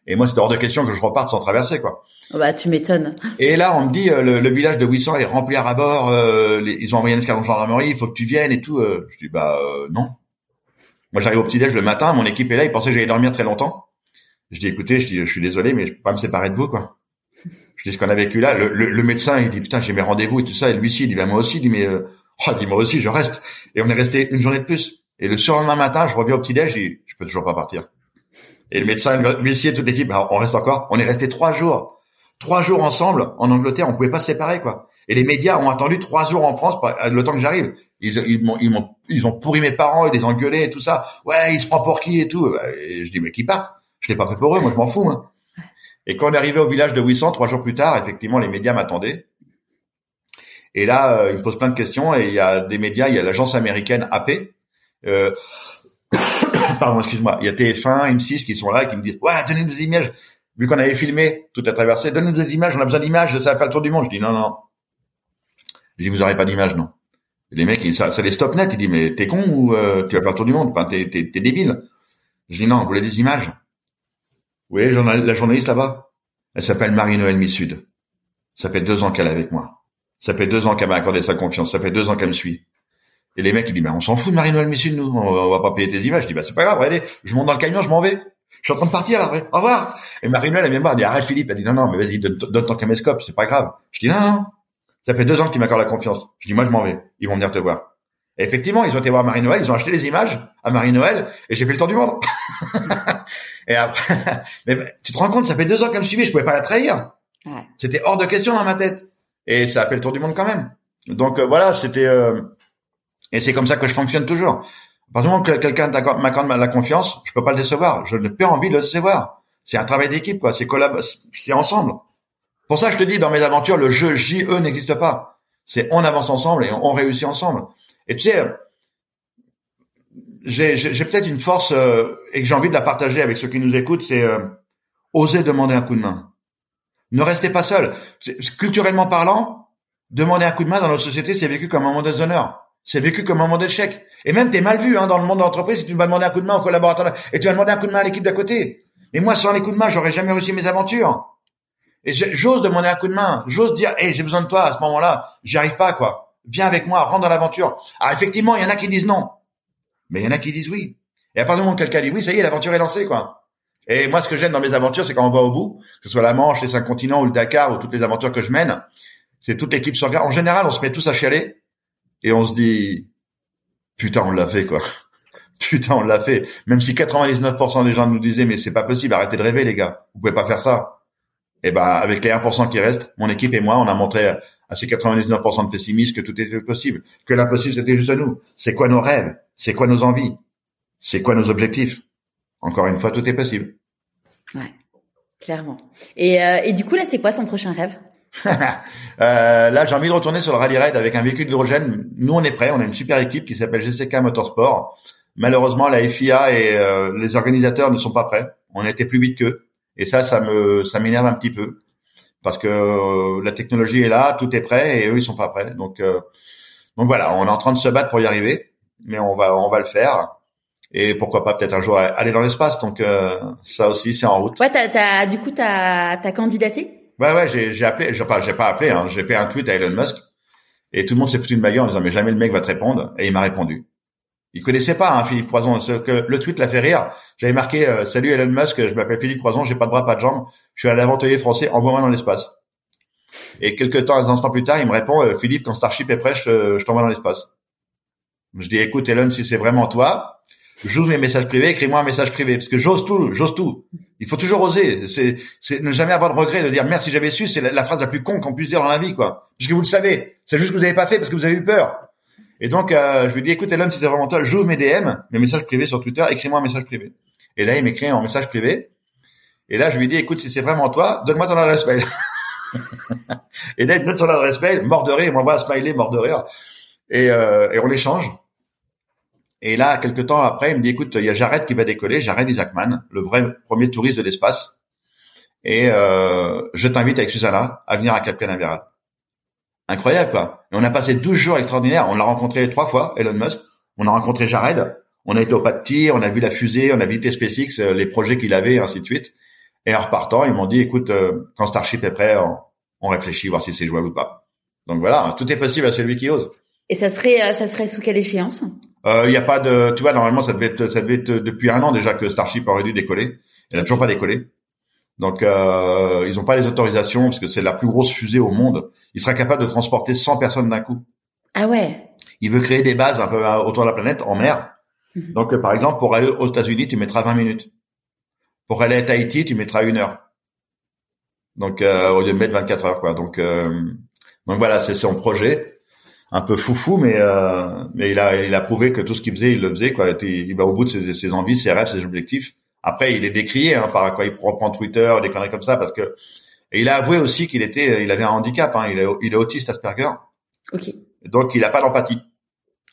Et moi, c'était hors de question que je reparte sans traverser, quoi. Oh bah, tu m'étonnes. Et là, on me dit, euh, le, village de 800 est rempli à bord. Euh, ils ont envoyé un escadron de gendarmerie. Il faut que tu viennes et tout. Euh. je dis, bah non. Moi, j'arrive au petit déj le matin. Mon équipe est là. Ils pensaient que j'allais dormir très longtemps. Je dis, écoutez, je dis, je suis désolé, mais je peux pas me séparer de vous, quoi. Je dis ce qu'on a vécu là. Le, médecin, il dit, putain, j'ai mes rendez-vous et tout ça. Et lui-ci, il dit, bah, moi aussi. Il dit, mais, oh, dit, moi aussi, je reste. Et on est resté une journée de plus. Et le surlendemain matin, je reviens au petit déj. Je dis, je peux toujours pas partir. Et le médecin, l'huissier, toute l'équipe, on reste encore. On est resté trois jours. Trois jours ensemble en Angleterre, on pouvait pas se séparer, quoi. Et les médias ont attendu trois jours en France, le temps que j'arrive. Ils, ils, m'ont, ils, ils ont pourri mes parents, ils les ont engueulés et tout ça. Ouais, il se prend pour qui et tout. Et je dis, mais qui part Je l'ai pas fait pour eux, moi je m'en fous. Hein. Et quand on est arrivé au village de 800, trois jours plus tard, effectivement, les médias m'attendaient. Et là, euh, ils me posent plein de questions et il y a des médias, il y a l'agence américaine AP, euh, *coughs* pardon, excuse-moi, il y a TF1, M6 qui sont là et qui me disent, ouais, donnez-nous des images. Vu qu'on avait filmé toute la traversée, donnez-nous des images, on a besoin d'images, ça va faire le tour du monde. Je dis, non, non. Je dis, vous aurez pas d'images, non. les mecs, ça, ça les stop net. Ils disent, mais t'es con ou euh, tu vas faire le tour du monde Enfin, t'es, t'es, t'es débile. Je dis, non, vous voulez des images Oui, la journaliste là-bas. Elle s'appelle Marie-Noël Missud. Ça fait deux ans qu'elle est avec moi. Ça fait deux ans qu'elle m'a accordé sa confiance. Ça fait deux ans qu'elle me suit. Et les mecs, ils disent, mais on s'en fout de Marie-Noël Missud, nous. On va pas payer tes images. Je dis, bah, c'est pas grave, allez, je monte dans le camion, je m'en vais. Je suis en train de partir, après. Au revoir. Et Marie-Noël, elle vient me voir, elle dit, arrête, Philippe. Elle dit, non, non, mais vas-y, donne, ton caméscope, c'est pas grave. Je dis, non, non. Ça fait deux ans qu'ils m'accordent la confiance. Je dis, moi, je m'en vais. Ils vont venir te voir. Et effectivement, ils ont été voir Marie-Noël, ils ont acheté les images à Marie-Noël, et j'ai fait le tour du monde. *laughs* et après, *laughs* mais tu te rends compte, ça fait deux ans qu'elle me suivait, je pouvais pas la trahir. Ouais. C'était hors de question dans ma tête. Et ça a fait le tour du monde quand même. Donc euh, voilà, c'était euh, et c'est comme ça que je fonctionne toujours. À partir du moment que quelqu'un m'accorde la confiance, je peux pas le décevoir. Je n'ai pas envie de le décevoir. C'est un travail d'équipe, quoi. C'est collab, c'est ensemble. Pour ça, je te dis, dans mes aventures, le jeu JE n'existe pas. C'est on avance ensemble et on, réussit ensemble. Et tu sais, j'ai peut-être une force euh, et que j'ai envie de la partager avec ceux qui nous écoutent, c'est euh, oser demander un coup de main. Ne restez pas seul. Culturellement parlant, demander un coup de main dans notre société, c'est vécu comme un moment d'honneur. C'est vécu comme un moment d'échec. Et même, t'es mal vu hein, dans le monde de l'entreprise si tu vas demander un coup de main au collaborateur et tu vas demander un coup de main à l'équipe d'à côté. Mais moi, sans les coups de main, j'aurais jamais réussi mes aventures. Et j'ose demander un coup de main, j'ose dire, hé, j'ai besoin de toi à ce moment-là. J'y arrive pas, quoi. Viens avec moi, rentre dans l'aventure. Alors effectivement, il y en a qui disent non, mais il y en a qui disent oui. Et à partir du moment où quelqu'un dit oui, ça y est, l'aventure est lancée, quoi. Et moi, ce que j'aime dans mes aventures, c'est quand on va au bout, que ce soit la Manche, les cinq continents ou le Dakar ou toutes les aventures que je mène, c'est toute l'équipe regarde. En général, on se met tous à chialer et on se dit putain on l'a fait quoi. *laughs* Putain, on l'a fait. Même si 99% des gens nous disaient mais c'est pas possible, arrêtez de rêver les gars. Vous pouvez pas faire ça. Et eh ben avec les 1% qui restent, mon équipe et moi, on a montré à ces 99% de pessimistes que tout était possible, que l'impossible c'était juste à nous. C'est quoi nos rêves? C'est quoi nos envies? C'est quoi nos objectifs? Encore une fois, tout est possible. Ouais, clairement. Et, euh, et du coup là, c'est quoi son prochain rêve? *laughs* Euh, là, j'ai envie de retourner sur le rallye raid avec un véhicule d'hydrogène. Nous, on est prêts. On a une super équipe qui s'appelle GCK Motorsport. Malheureusement, la FIA et euh, les organisateurs ne sont pas prêts. On été plus vite qu'eux. Et ça, ça me, ça m'énerve un petit peu parce que euh, la technologie est là, tout est prêt et eux, ils sont pas prêts. Donc, donc voilà, on est en train de se battre pour y arriver, mais on va, on va le faire. Et pourquoi pas peut-être un jour aller dans l'espace. Donc ça aussi, c'est en route. Ouais, t'as, t'as, du coup, t'as, t'as candidaté? Ouais, ouais, j'ai, j'ai appelé, enfin, j'ai pas appelé, hein, j'ai fait un tweet à Elon Musk, et tout le monde s'est foutu de ma gueule en disant, mais jamais le mec va te répondre, et il m'a répondu. Il connaissait pas, hein, Philippe Croison, le tweet l'a fait rire. J'avais marqué, euh, salut Elon Musk, je m'appelle Philippe Croison, j'ai pas de bras, pas de jambes, je suis un aventurier français, envoie-moi dans l'espace. Et quelques temps, un instant plus tard, il me répond, euh, Philippe, quand Starship est prêt, je, t'envoie dans l'espace. Je dis, écoute Elon, si c'est vraiment toi, j'ouvre mes messages privés, écris-moi un message privé, parce que j'ose tout, j'ose tout. Il faut toujours oser. C'est, c'est ne jamais avoir de regret de dire merde si j'avais su, c'est la, phrase la plus con qu'on puisse dire dans la vie, quoi. Puisque vous le savez, c'est juste que vous n'avez pas fait parce que vous avez eu peur. Et donc, euh, je lui dis, écoute Elon, si c'est vraiment toi, j'ouvre mes DM, mes messages privés sur Twitter, écris-moi un message privé. Et là, il m'écrit un message privé. Et là, je lui dis, écoute, si c'est vraiment toi, donne-moi ton adresse mail. *laughs* et là, il donne son adresse mail, mort de rire, m'envoie un smiley, mort de rire. Et, euh, et on échange. Et là, quelques temps après, il me dit, écoute, il y a Jared qui va décoller, Jared Isaacman, le vrai premier touriste de l'espace. et euh, je t'invite avec Susanna à venir à Cap Canaveral. Incroyable quoi. Et on a passé 12 jours extraordinaires. On l'a rencontré trois fois, Elon Musk. On a rencontré Jared. On a été au pas de tir, on a vu la fusée, on a visité SpaceX, euh, les projets qu'il avait, et ainsi de suite. Et en repartant, ils m'ont dit, écoute, euh, quand Starship est prêt, on, on réfléchit, voir si c'est jouable ou pas. Donc voilà, tout est possible à celui qui ose. Et ça serait, euh, ça serait sous quelle échéance? Il n'y a pas de, tu vois, normalement ça devait être, ça devait être depuis un an déjà que Starship aurait dû décoller. Elle n'a toujours pas décollé. Donc euh, ils n'ont pas les autorisations parce que c'est la plus grosse fusée au monde. Il sera capable de transporter 100 personnes d'un coup. Ah ouais. Il veut créer des bases un peu autour de la planète en mer. Mhm. Donc par exemple pour aller aux États-Unis tu mettras 20 minutes. Pour aller à Tahiti tu mettras une heure. Donc euh, au lieu de mettre 24 heures quoi. Donc euh, donc voilà c'est son projet un peu foufou mais euh, mais il a il a prouvé que tout ce qu'il faisait il le faisait quoi. Il va au bout de ses, ses envies, ses rêves, ses objectifs. Après, il est décrié hein, par quoi il reprend Twitter, des conneries comme ça, parce que et il a avoué aussi qu'il était, il avait un handicap. Hein, il, est, il est autiste Asperger. Ok. Donc il a pas d'empathie.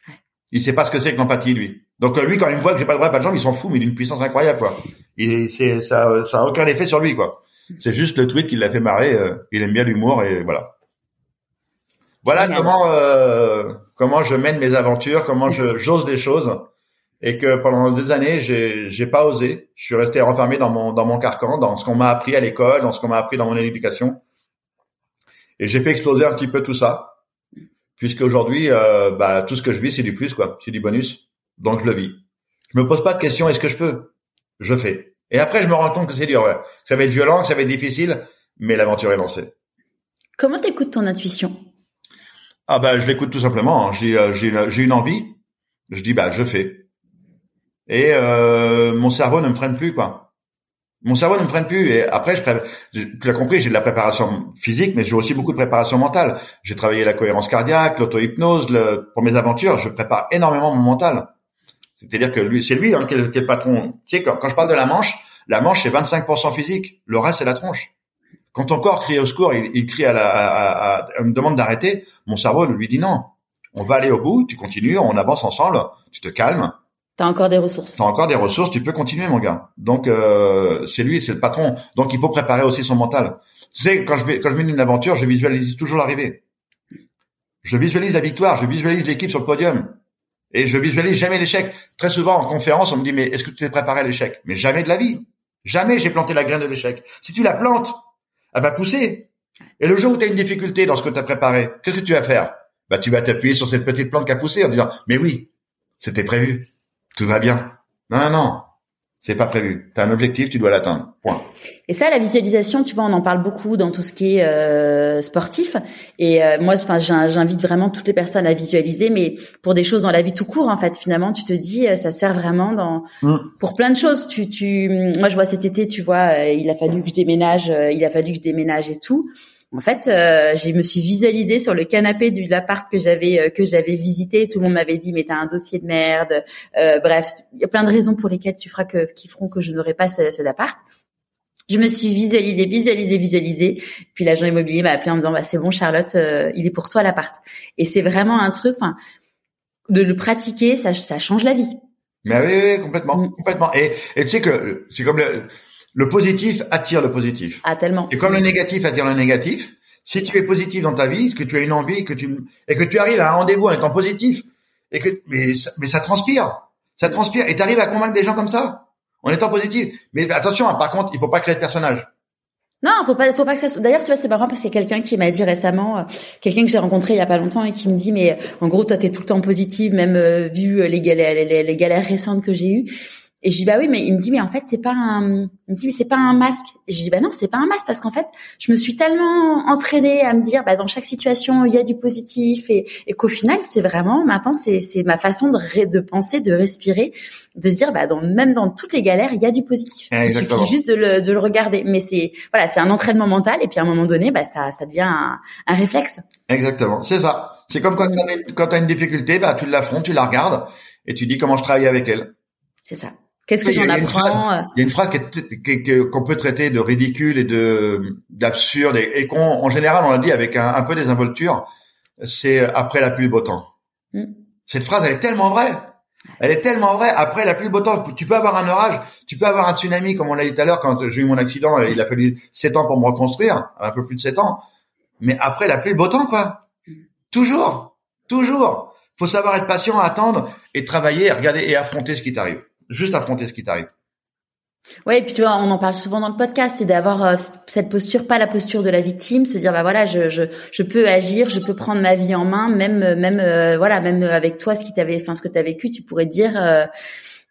Ouais. Il sait pas ce que c'est que l'empathie lui. Donc lui, quand il me voit que j'ai pas de bras, pas de jambes, il s'en fout, mais d'une puissance incroyable quoi. Il, c'est ça, ça a aucun effet sur lui quoi. C'est juste le tweet qui l'a fait marrer. Euh, il aime bien l'humour et voilà. Voilà comment euh, comment je mène mes aventures, comment je j'ose des choses et que pendant des années, j'ai, j'ai pas osé. Je suis resté renfermé dans mon, dans mon carcan, dans ce qu'on m'a appris à l'école, dans ce qu'on m'a appris dans mon éducation. Et j'ai fait exploser un petit peu tout ça, puisque aujourd'hui, euh, bah, tout ce que je vis, c'est du plus, quoi. C'est du bonus. Donc, je le vis. Je me pose pas de questions, est-ce que je peux? Je fais. Et après, je me rends compte que c'est dur. Ça va être violent, ça va être difficile, mais l'aventure est lancée. Comment t'écoutes ton intuition? Ah, bah, je l'écoute tout simplement. Hein. J'ai, euh, j'ai, j'ai une envie. Je dis, bah, je fais et euh, mon cerveau ne me freine plus quoi. Mon cerveau ne me freine plus et après je tu l'as compris, j'ai de la préparation physique mais j'ai aussi beaucoup de préparation mentale. J'ai travaillé la cohérence cardiaque, l'auto-hypnose, le... pour mes aventures, je prépare énormément mon mental. C'est-à-dire que lui, c'est lui hein, qui, est, le patron. Tu sais, quand, je parle de la manche, la manche c'est 25% physique, le reste c'est la tronche. Quand ton corps crie au secours, il, il crie à la, à, à, me demande d'arrêter, mon cerveau lui dit non. On va aller au bout, tu continues, on avance ensemble, tu te calmes, T'as encore des ressources. T'as encore des ressources, tu peux continuer, mon gars. Donc euh, c'est lui, c'est le patron. Donc il faut préparer aussi son mental. Tu sais, quand je vais, quand je mène une aventure, je visualise toujours l'arrivée. Je visualise la victoire, je visualise l'équipe sur le podium. Et je visualise jamais l'échec. Très souvent en conférence, on me dit mais est-ce que tu t'es préparé à l'échec? Mais jamais de la vie. Jamais j'ai planté la graine de l'échec. Si tu la plantes, elle va pousser. Et le jour où tu as une difficulté dans ce que tu as préparé, qu'est-ce que tu vas faire? Bah tu vas t'appuyer sur cette petite plante qui a poussé en disant mais oui, c'était prévu tout va bien. Non, non. C'est pas prévu. Tu as un objectif, tu dois l'atteindre. Point. Et ça, la visualisation, tu vois, on en parle beaucoup dans tout ce qui est euh, sportif. Et euh, moi, enfin, j'invite vraiment toutes les personnes à visualiser, mais pour des choses dans la vie tout court, en fait, finalement, tu te dis, euh, ça sert vraiment dans mm. pour plein de choses. Tu, tu, moi, je vois cet été, tu vois, il a fallu que je déménage, il a fallu que je déménage et tout. En fait, euh, je me suis visualisée sur le canapé de l'appart que j'avais euh, que j'avais visité. Tout le monde m'avait dit mais t'as un dossier de merde. Euh, bref, il y a plein de raisons pour lesquelles tu feras que qui feront que je n'aurai pas cet appart. Je me suis visualisée, visualisée, visualisée. Puis l'agent immobilier m'a appelé en me disant bah c'est bon Charlotte, euh, il est pour toi l'appart. Et c'est vraiment un truc, enfin, de le pratiquer, ça, ça change la vie. Mais oui, complètement, mm. complètement. Et, et tu sais que c'est comme le, le positif attire le positif. Ah tellement. Et comme le négatif attire le négatif, si tu es positif dans ta vie, que tu as une envie, que tu et que tu arrives à un rendez-vous en étant positif, et que mais ça, mais ça transpire, ça transpire, et tu arrives à convaincre des gens comme ça en étant positif. Mais attention, hein, par contre, il faut pas créer de personnage. Non, faut pas, faut pas que ça. D'ailleurs, tu vois, c'est marrant parce qu'il y a quelqu'un qui m'a dit récemment, euh, quelqu'un que j'ai rencontré il y a pas longtemps et qui me dit, mais en gros, toi, t'es tout le temps positive, même euh, vu les galères, les, les galères récentes que j'ai eues. Et je dis bah oui, mais il me dit mais en fait c'est pas un, il me dit mais c'est pas un masque. Et je dis bah non c'est pas un masque parce qu'en fait je me suis tellement entraînée à me dire bah dans chaque situation il y a du positif et, et qu'au final c'est vraiment maintenant c'est c'est ma façon de de penser, de respirer, de dire bah dans même dans toutes les galères il y a du positif. Il suffit juste de le de le regarder. Mais c'est voilà c'est un entraînement mental et puis à un moment donné bah ça ça devient un, un réflexe. Exactement c'est ça. C'est comme quand tu as, as une difficulté bah tu l'affrontes, tu la regardes et tu dis comment je travaille avec elle. C'est ça. Qu'est-ce que j'en apprends euh? Il y a une phrase qu'on peut traiter de ridicule et de d'absurde et, qu'on, en général, on l'a dit avec un, un peu désinvolture. C'est après la pluie, beau temps. Mm. Cette phrase, elle est tellement vraie. Elle est tellement vraie. Après, la pluie, beau temps, tu peux avoir un orage, tu peux avoir un tsunami, comme on l'a dit tout à l'heure, quand j'ai eu mon accident, il a fallu 7 ans pour me reconstruire, un peu plus de 7 ans. Mais après, la pluie, beau temps, quoi. Toujours. Toujours. Faut savoir être patient, attendre et travailler, regarder et affronter ce qui t'arrive. Juste affronter ce qui t'arrive. Ouais, et puis tu vois, on en parle souvent dans le podcast, c'est d'avoir euh, cette posture, pas la posture de la victime, se dire bah voilà, je, je, je peux agir, je peux prendre ma vie en main, même même euh, voilà, même avec toi, ce qui t'avait, enfin ce que t'as vécu, tu pourrais dire euh,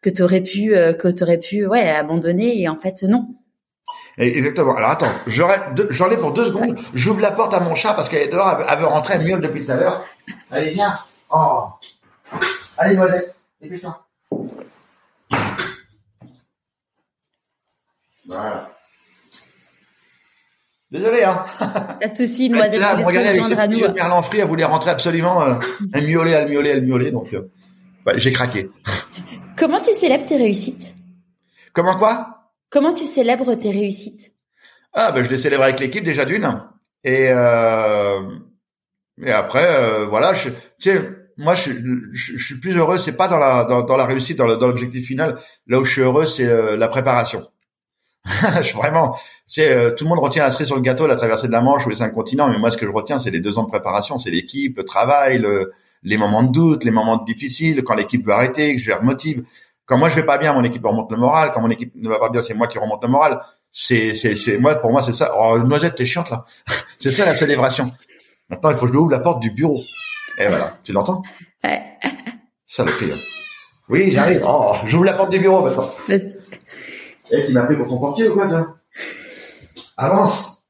que t'aurais pu que t'aurais pu ouais abandonner et en fait non. Exactement. Alors attends, j'en ai pour deux secondes. J'ouvre la porte à mon chat parce qu'elle est dehors, elle veut rentrer, elle miaule depuis tout à l'heure. Allez viens. Oh. Allez noisette, dépêche-toi. Voilà. Désolé, hein. Pas de souci, Noisette là, voulait se rejoindre à nous. Merlan elle voulait rentrer absolument. Euh, elle miaulait, elle miaulait, elle miaulait, donc euh, j'ai craqué. Comment tu célèbres tes réussites? Comment quoi? Comment tu célèbres tes réussites? Ah, ben je les célèbre avec l'équipe déjà d'une. Et euh, et après, euh, voilà, je, tu sais, moi, je, je, je, suis plus heureux. C'est pas dans la dans, dans la réussite, dans l'objectif final. Là où je suis heureux, c'est la préparation. *laughs* vraiment, c'est euh, tout le monde retient la cerise sur le gâteau, la traversée de la Manche ou les cinq continents, mais moi ce que je retiens, c'est les deux ans de préparation, c'est l'équipe, le travail, le, les moments de doute, les moments difficiles, quand l'équipe veut arrêter, que je les remotive. Quand moi je vais pas bien, mon équipe remonte le moral. Quand mon équipe ne va pas bien, c'est moi qui remonte le moral. C'est, c'est, c'est moi pour moi c'est ça. Oh, noisette, t'es chiante là. *laughs* c'est ça la célébration. Maintenant, il faut que je ouvre la porte du bureau. Et voilà, tu l'entends? Ça le fait. Oui, j'arrive. Oh, j'ouvre la porte du bureau maintenant. Eh, tu m'as pris pour ton portier ou quoi, toi? Avance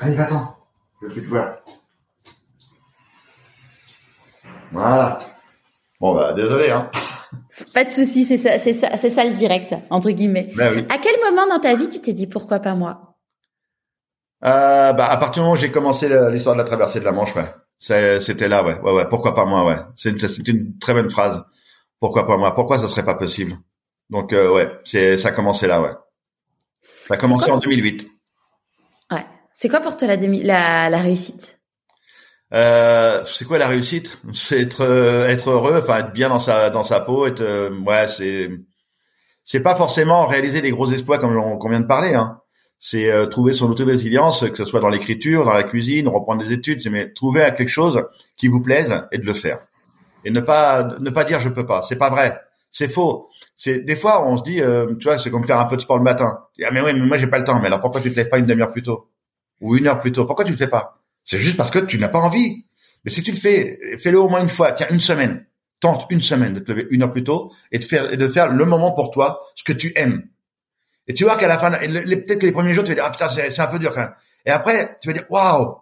Allez, va-t'en. Je vais plus te voir. Voilà. Bon, bah, désolé, hein. Pas de souci, c'est ça, c'est ça, c'est ça le direct, entre guillemets. Ben oui. À quel moment dans ta vie tu t'es dit pourquoi pas moi? Euh, bah, à partir du moment où j'ai commencé l'histoire de la traversée de la Manche, ouais. C'était là, ouais, ouais, ouais. Pourquoi pas moi, ouais. C'est une, une très bonne phrase. Pourquoi pas moi? Pourquoi ça serait pas possible? Donc euh, ouais, c'est ça a commencé là, ouais. Ça a commencé en 2008. Ouais. C'est quoi pour toi la, demi, la, la réussite? Euh, C'est quoi la réussite? C'est être euh, être heureux, enfin être bien dans sa dans sa peau, être euh, ouais, c'est c'est pas forcément réaliser des gros exploits comme on, vient de parler. Hein. C'est euh, trouver son auto-résilience, que ce soit dans l'écriture, dans la cuisine, reprendre des études, mais trouver quelque chose qui vous plaise et de le faire. Et ne pas ne pas dire je peux pas, c'est pas vrai c'est faux. C'est des fois on se dit, euh, tu vois, c'est comme faire un peu de sport le matin. Ah mais oui, mais moi j'ai pas le temps. Mais alors pourquoi tu te lèves pas une demi-heure plus tôt? Ou une heure plus tôt? Pourquoi tu le fais pas? C'est juste parce que tu n'as pas envie. Mais si tu le fais, fais-le au moins une fois. Tiens, une semaine. Tente une semaine de te lever une heure plus tôt et de faire et de faire le moment pour toi, ce que tu aimes. Et tu vois qu'à la fin, peut-être que les premiers jours, tu vas dire ah putain c'est un peu dur quand même. Et après, tu vas dire waouh,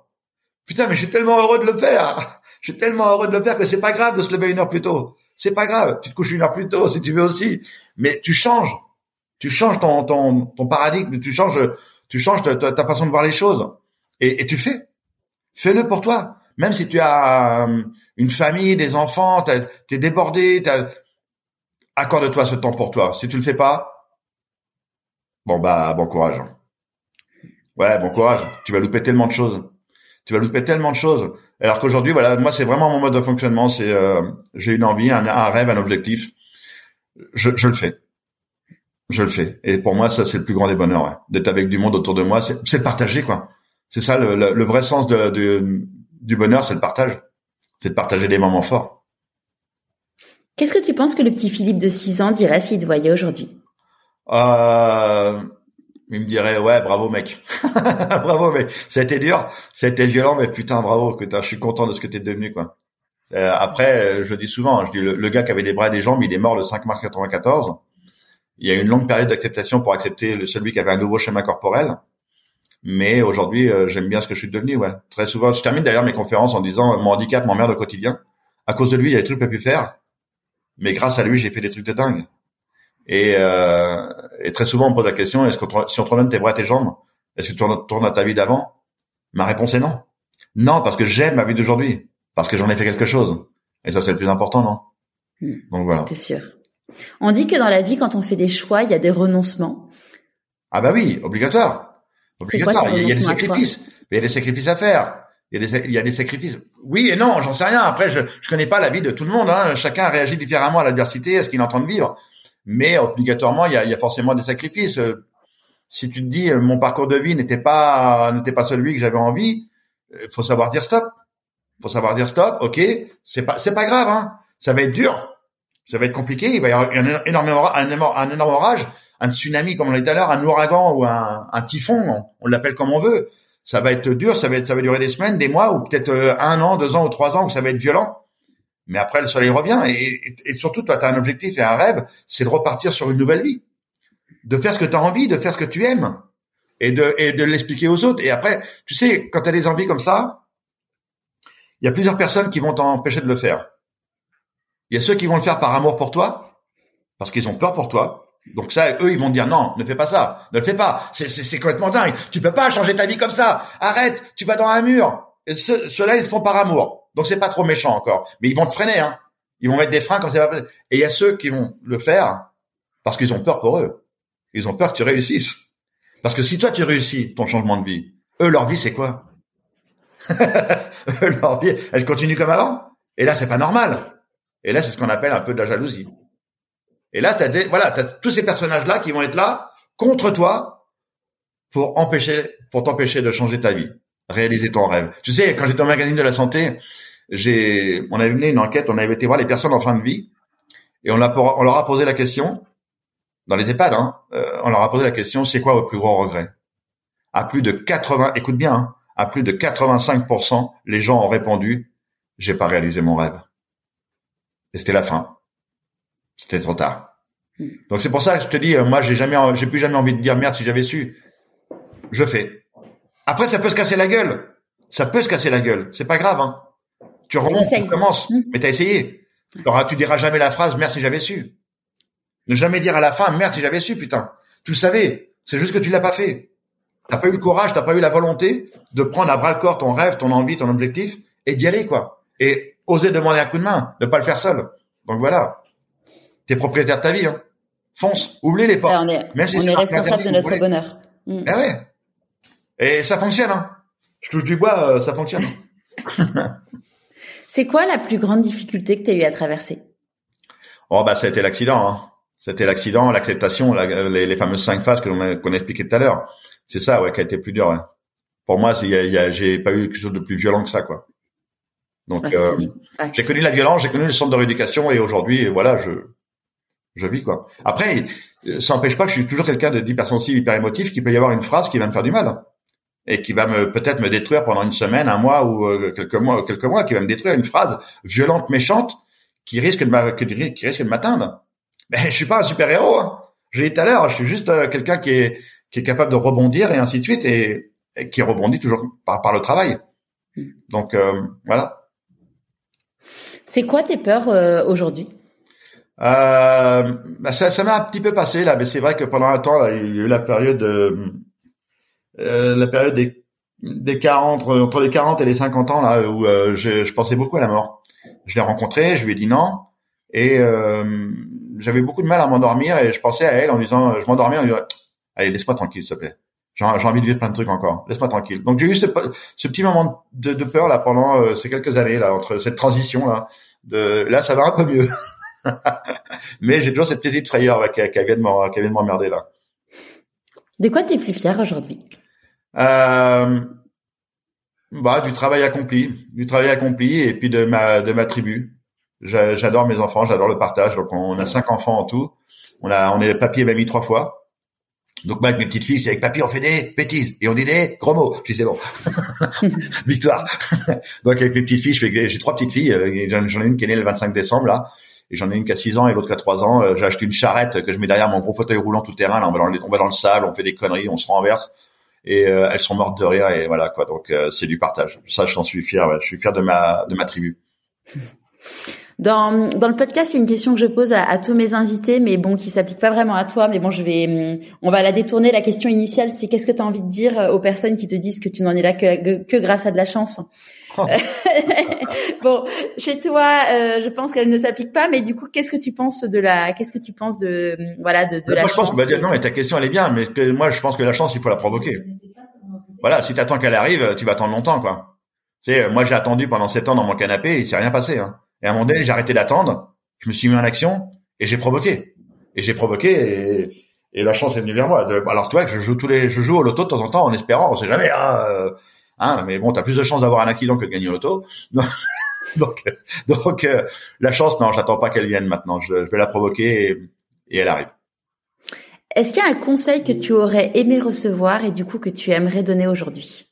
putain mais je suis tellement heureux de le faire. *laughs* Je suis tellement heureux de le faire que c'est pas grave de se lever une heure plus tôt c'est pas grave. Tu te couches une heure plus tôt si tu veux aussi, mais tu changes. Tu changes ton ton ton paradigme. Tu changes tu changes ta, façon de voir les choses et, et tu fais. Fais-le pour toi. Même si tu as euh, une famille, des enfants, t'es débordé, accorde-toi ce temps pour toi. Si tu le fais pas, bon bah bon courage. Ouais, bon courage. Tu vas louper tellement de choses. Tu vas louper tellement de choses. Alors qu'aujourd'hui, voilà, moi c'est vraiment mon mode de fonctionnement. C'est euh, j'ai une envie, un, rêve, un objectif. Je, je, le fais. Je le fais. Et pour moi, ça c'est le plus grand des bonheurs, ouais. d'être avec du monde autour de moi. C'est partager, quoi. C'est ça le, le, vrai sens de, de, du bonheur, c'est le partage. C'est de partager des moments forts. Qu'est-ce que tu penses que le petit Philippe de 6 ans dirait s'il te voyait aujourd'hui? Euh, il me dirait ouais bravo mec. *laughs* Bravo mec été dur. Été violent mais putain bravo que je suis content de ce que t'es devenu quoi. Euh, après euh, je dis souvent hein, je dis le, gars qui avait des bras et des jambes il est mort le 5 mars 94 il y a une longue période d'acceptation pour accepter le celui qui avait un nouveau schéma corporel. Mais aujourd'hui euh, j'aime bien ce que je suis devenu ouais. Très souvent je termine d'ailleurs mes conférences en disant mon handicap m'emmerde au quotidien. À cause de lui il y a des trucs que j'ai pu faire. Mais grâce à lui j'ai fait des trucs de dingue et, euh, et très souvent, on me pose la question est-ce que si on te tes bras et tes jambes, est-ce que tu retournes à ta vie d'avant? Ma réponse est non. Non, parce que j'aime ma vie d'aujourd'hui, parce que j'en ai fait quelque chose. Et ça, c'est le plus important, non? Hmm. Donc voilà. C'est sûr. On dit que dans la vie, quand on fait des choix, il y a des renoncements. Ah bah oui, obligatoire. Obligatoire. il y a des sacrifices. Il y a des sacrifices à faire. Il y a des, il y a des sacrifices. Oui et non, j'en sais rien. Après, je, je connais pas la vie de tout le monde. Hein. Chacun réagit différemment à l'adversité, à ce qu'il est en train de vivre. Mais obligatoirement, il y a, y a forcément des sacrifices. Si tu te dis, mon parcours de vie n'était pas, n'était pas celui que j'avais envie, il faut savoir dire stop. Faut savoir dire stop. Ok, c'est pas, c'est pas grave. Hein. Ça va être dur. Ça va être compliqué. Il va y avoir un énorme, un, un énorme orage, un tsunami comme on l'a dit tout à l'heure, un ouragan ou un, typhon. On, l'appelle comme on veut. Ça va être dur. Ça va être, ça va durer des semaines, des mois ou peut-être euh, un an, deux ans ou trois ans où ça va être violent. Mais après, le soleil revient. Et, surtout, toi, tu as un objectif et un rêve, c'est de repartir sur une nouvelle vie. De faire ce que tu as envie, de faire ce que tu aimes. Et de, et de l'expliquer aux autres. Et après, tu sais, quand tu as des envies comme ça, il y a plusieurs personnes qui vont t'empêcher de le faire. Il y a ceux qui vont le faire par amour pour toi, parce qu'ils ont peur pour toi. Donc ça, eux, ils vont dire non, ne fais pas ça, ne le fais pas. C'est complètement dingue. Tu peux pas changer ta vie comme ça. Arrête, tu vas dans un mur. Et ceux-là, ils le font par amour. Donc c'est pas trop méchant encore. Mais ils vont te freiner. Hein. Ils vont mettre des freins quand c'est pas. Et il y a ceux qui vont le faire parce qu'ils ont peur pour eux. Ils ont peur que tu réussisses. Parce que si toi tu réussis ton changement de vie, eux leur vie c'est quoi? *laughs* Leur vie, elle continue comme avant? Et là c'est pas normal. Et là, c'est ce qu'on appelle un peu de la jalousie. Et là, t'as des, voilà, t'as tous ces personnages-là qui vont être là contre toi pour empêcher, pour t'empêcher de changer ta vie, réaliser ton rêve. Tu sais, quand j'étais au magazine de la santé, j'ai, on avait mené une enquête, on avait été voir les personnes en fin de vie et on, on leur a posé la question dans les EHPAD, hein, euh, on leur a posé la question, c'est quoi votre plus gros regret À plus de 80, écoute bien, hein, à plus de 85%, les gens ont répondu, j'ai pas réalisé mon rêve. Et c'était la fin. C'était trop tard. Hmm. Donc c'est pour ça que je te dis, euh, moi j'ai jamais, j'ai plus jamais envie de dire merde si j'avais su. Je fais. Après ça peut se casser la gueule. Ça peut se casser la gueule. C'est pas grave. Hein. Tu remontes, tu commences. Mais hmm. Mais t'as essayé. Alors, tu diras jamais la phrase merde si j'avais su. Ne jamais dire à la fin merde si j'avais su, putain. Tu le savais. C'est juste que tu l'as pas fait. T'as pas eu le courage, t'as pas eu la volonté de prendre à bras le corps ton rêve, ton envie, ton objectif et d'y aller, quoi. Et oser demander un coup de main, ne pas le faire seul. Donc voilà. T'es propriétaire de ta vie, hein. Fonce, ouvre les portes. on est, on est responsable de notre bonheur. Mm. Eh ouais. Et ça fonctionne, hein. Je touche du bois, euh, ça fonctionne. *laughs* C'est quoi la plus grande difficulté que tu as eu à traverser? Oh bah ça a été l'accident. Hein. C'était l'accident, l'acceptation, les, les, fameuses cinq phases que l'on a, qu'on a expliqué tout à l'heure. C'est ça, ouais, qui a été plus dur. Ouais. Pour moi, j'ai pas eu quelque chose de plus violent que ça, quoi. Donc, euh, j'ai connu la violence, j'ai connu le centre de rééducation et aujourd'hui, voilà, je, je vis quoi. Après, ça n'empêche pas que je suis toujours quelqu'un de d'hypersensible, hyper émotif, qui peut y avoir une phrase qui va me faire du mal et qui va me peut-être me détruire pendant une semaine, un mois ou euh, quelques mois, quelques mois, qui va me détruire une phrase violente, méchante, qui risque de qui risque de m'atteindre. *laughs* Mais je suis pas un super héros. Hein. Je l'ai dit tout à l'heure, je suis juste euh, quelqu'un qui est qui est capable de rebondir et ainsi de suite et, qui rebondit toujours par, par le travail. Hmm. Donc voilà. C'est quoi tes peurs euh, aujourd'hui? Euh, bah, ça, ça m'a un petit peu passé là, mais c'est vrai que pendant un temps, là, il y a eu la période, euh, euh la période des, des 40, entre les 40 et les 50 ans là, où euh, je, je, pensais beaucoup à la mort. Je l'ai rencontrée, je lui ai dit non, et j'avais beaucoup de mal à m'endormir, et je pensais à elle en disant, je m'endormais en disant, allez laisse-moi tranquille s'il te plaît. J'ai envie de vivre plein de trucs encore. Laisse-moi tranquille. Donc j'ai eu ce, ce, petit moment de, de peur là pendant euh, ces quelques années là entre cette transition là. De là ça va un peu mieux. *laughs* Mais j'ai toujours cette petite frayeur là, qui, qui vient de m'emmerder là. De quoi t'es plus fier aujourd'hui? Euh, Bah du travail accompli, du travail accompli et puis de ma de ma tribu. J'adore mes enfants, j'adore le partage. Donc on a cinq enfants en tout. On a on est papier et mamie trois fois. Donc moi avec mes petites filles, c'est avec papy on fait des bêtises et on dit des gros mots. Je dis c'est bon, *laughs* victoire. Donc avec mes petites filles, je fais, j'ai trois petites filles. Euh, j'en ai une qui est née le 25 décembre là, et j'en ai une qui a 6 ans et l'autre qui a 3 ans. Euh, j'ai acheté une charrette que je mets derrière mon gros fauteuil roulant tout terrain. Là, on va dans le, on va dans le sable, on fait des conneries, on se renverse et euh, elles sont mortes de rire et voilà quoi. Donc c'est du partage. Ça, je j'en suis fier. Je suis fier de ma de ma tribu. Dans, dans le podcast, il y a une question que je pose à, tous mes invités, mais bon, qui s'applique pas vraiment à toi. Mais bon, je vais, on va la détourner. La question initiale, c'est qu'est-ce que tu as envie de dire euh, aux personnes qui te disent que tu n'en es là que, que, grâce à de la chance? *laughs* bon, chez toi, euh, je pense qu'elle ne s'applique pas, mais du coup, qu'est-ce que tu penses de la, qu'est-ce que tu penses de, voilà, de, de la moi, chance je pense, bah, non, mais ta question elle est bien, mais que, moi, je pense que la chance, il faut la provoquer. Voilà, si tu attends qu'elle arrive, tu vas attendre longtemps, quoi. Tu sais, moi j'ai attendu pendant sept ans dans mon canapé, il s'est rien passé. Hein. Et à un moment donné, j'ai arrêté d'attendre, je me suis mis en action et j'ai provoqué. Et j'ai provoqué et, et, la chance est venue vers moi. alors tu vois que je joue tous les, je joue au loto de temps en temps en espérant, on sait jamais. Hein, euh, hein mais bon, t'as plus de chances d'avoir un accident que de gagner au loto. *laughs* donc, donc euh, la chance, non, j'attends pas qu'elle vienne maintenant. Je, je vais la provoquer et, et elle arrive. Est-ce qu'il y a un conseil que tu aurais aimé recevoir et du coup que tu aimerais donner aujourd'hui?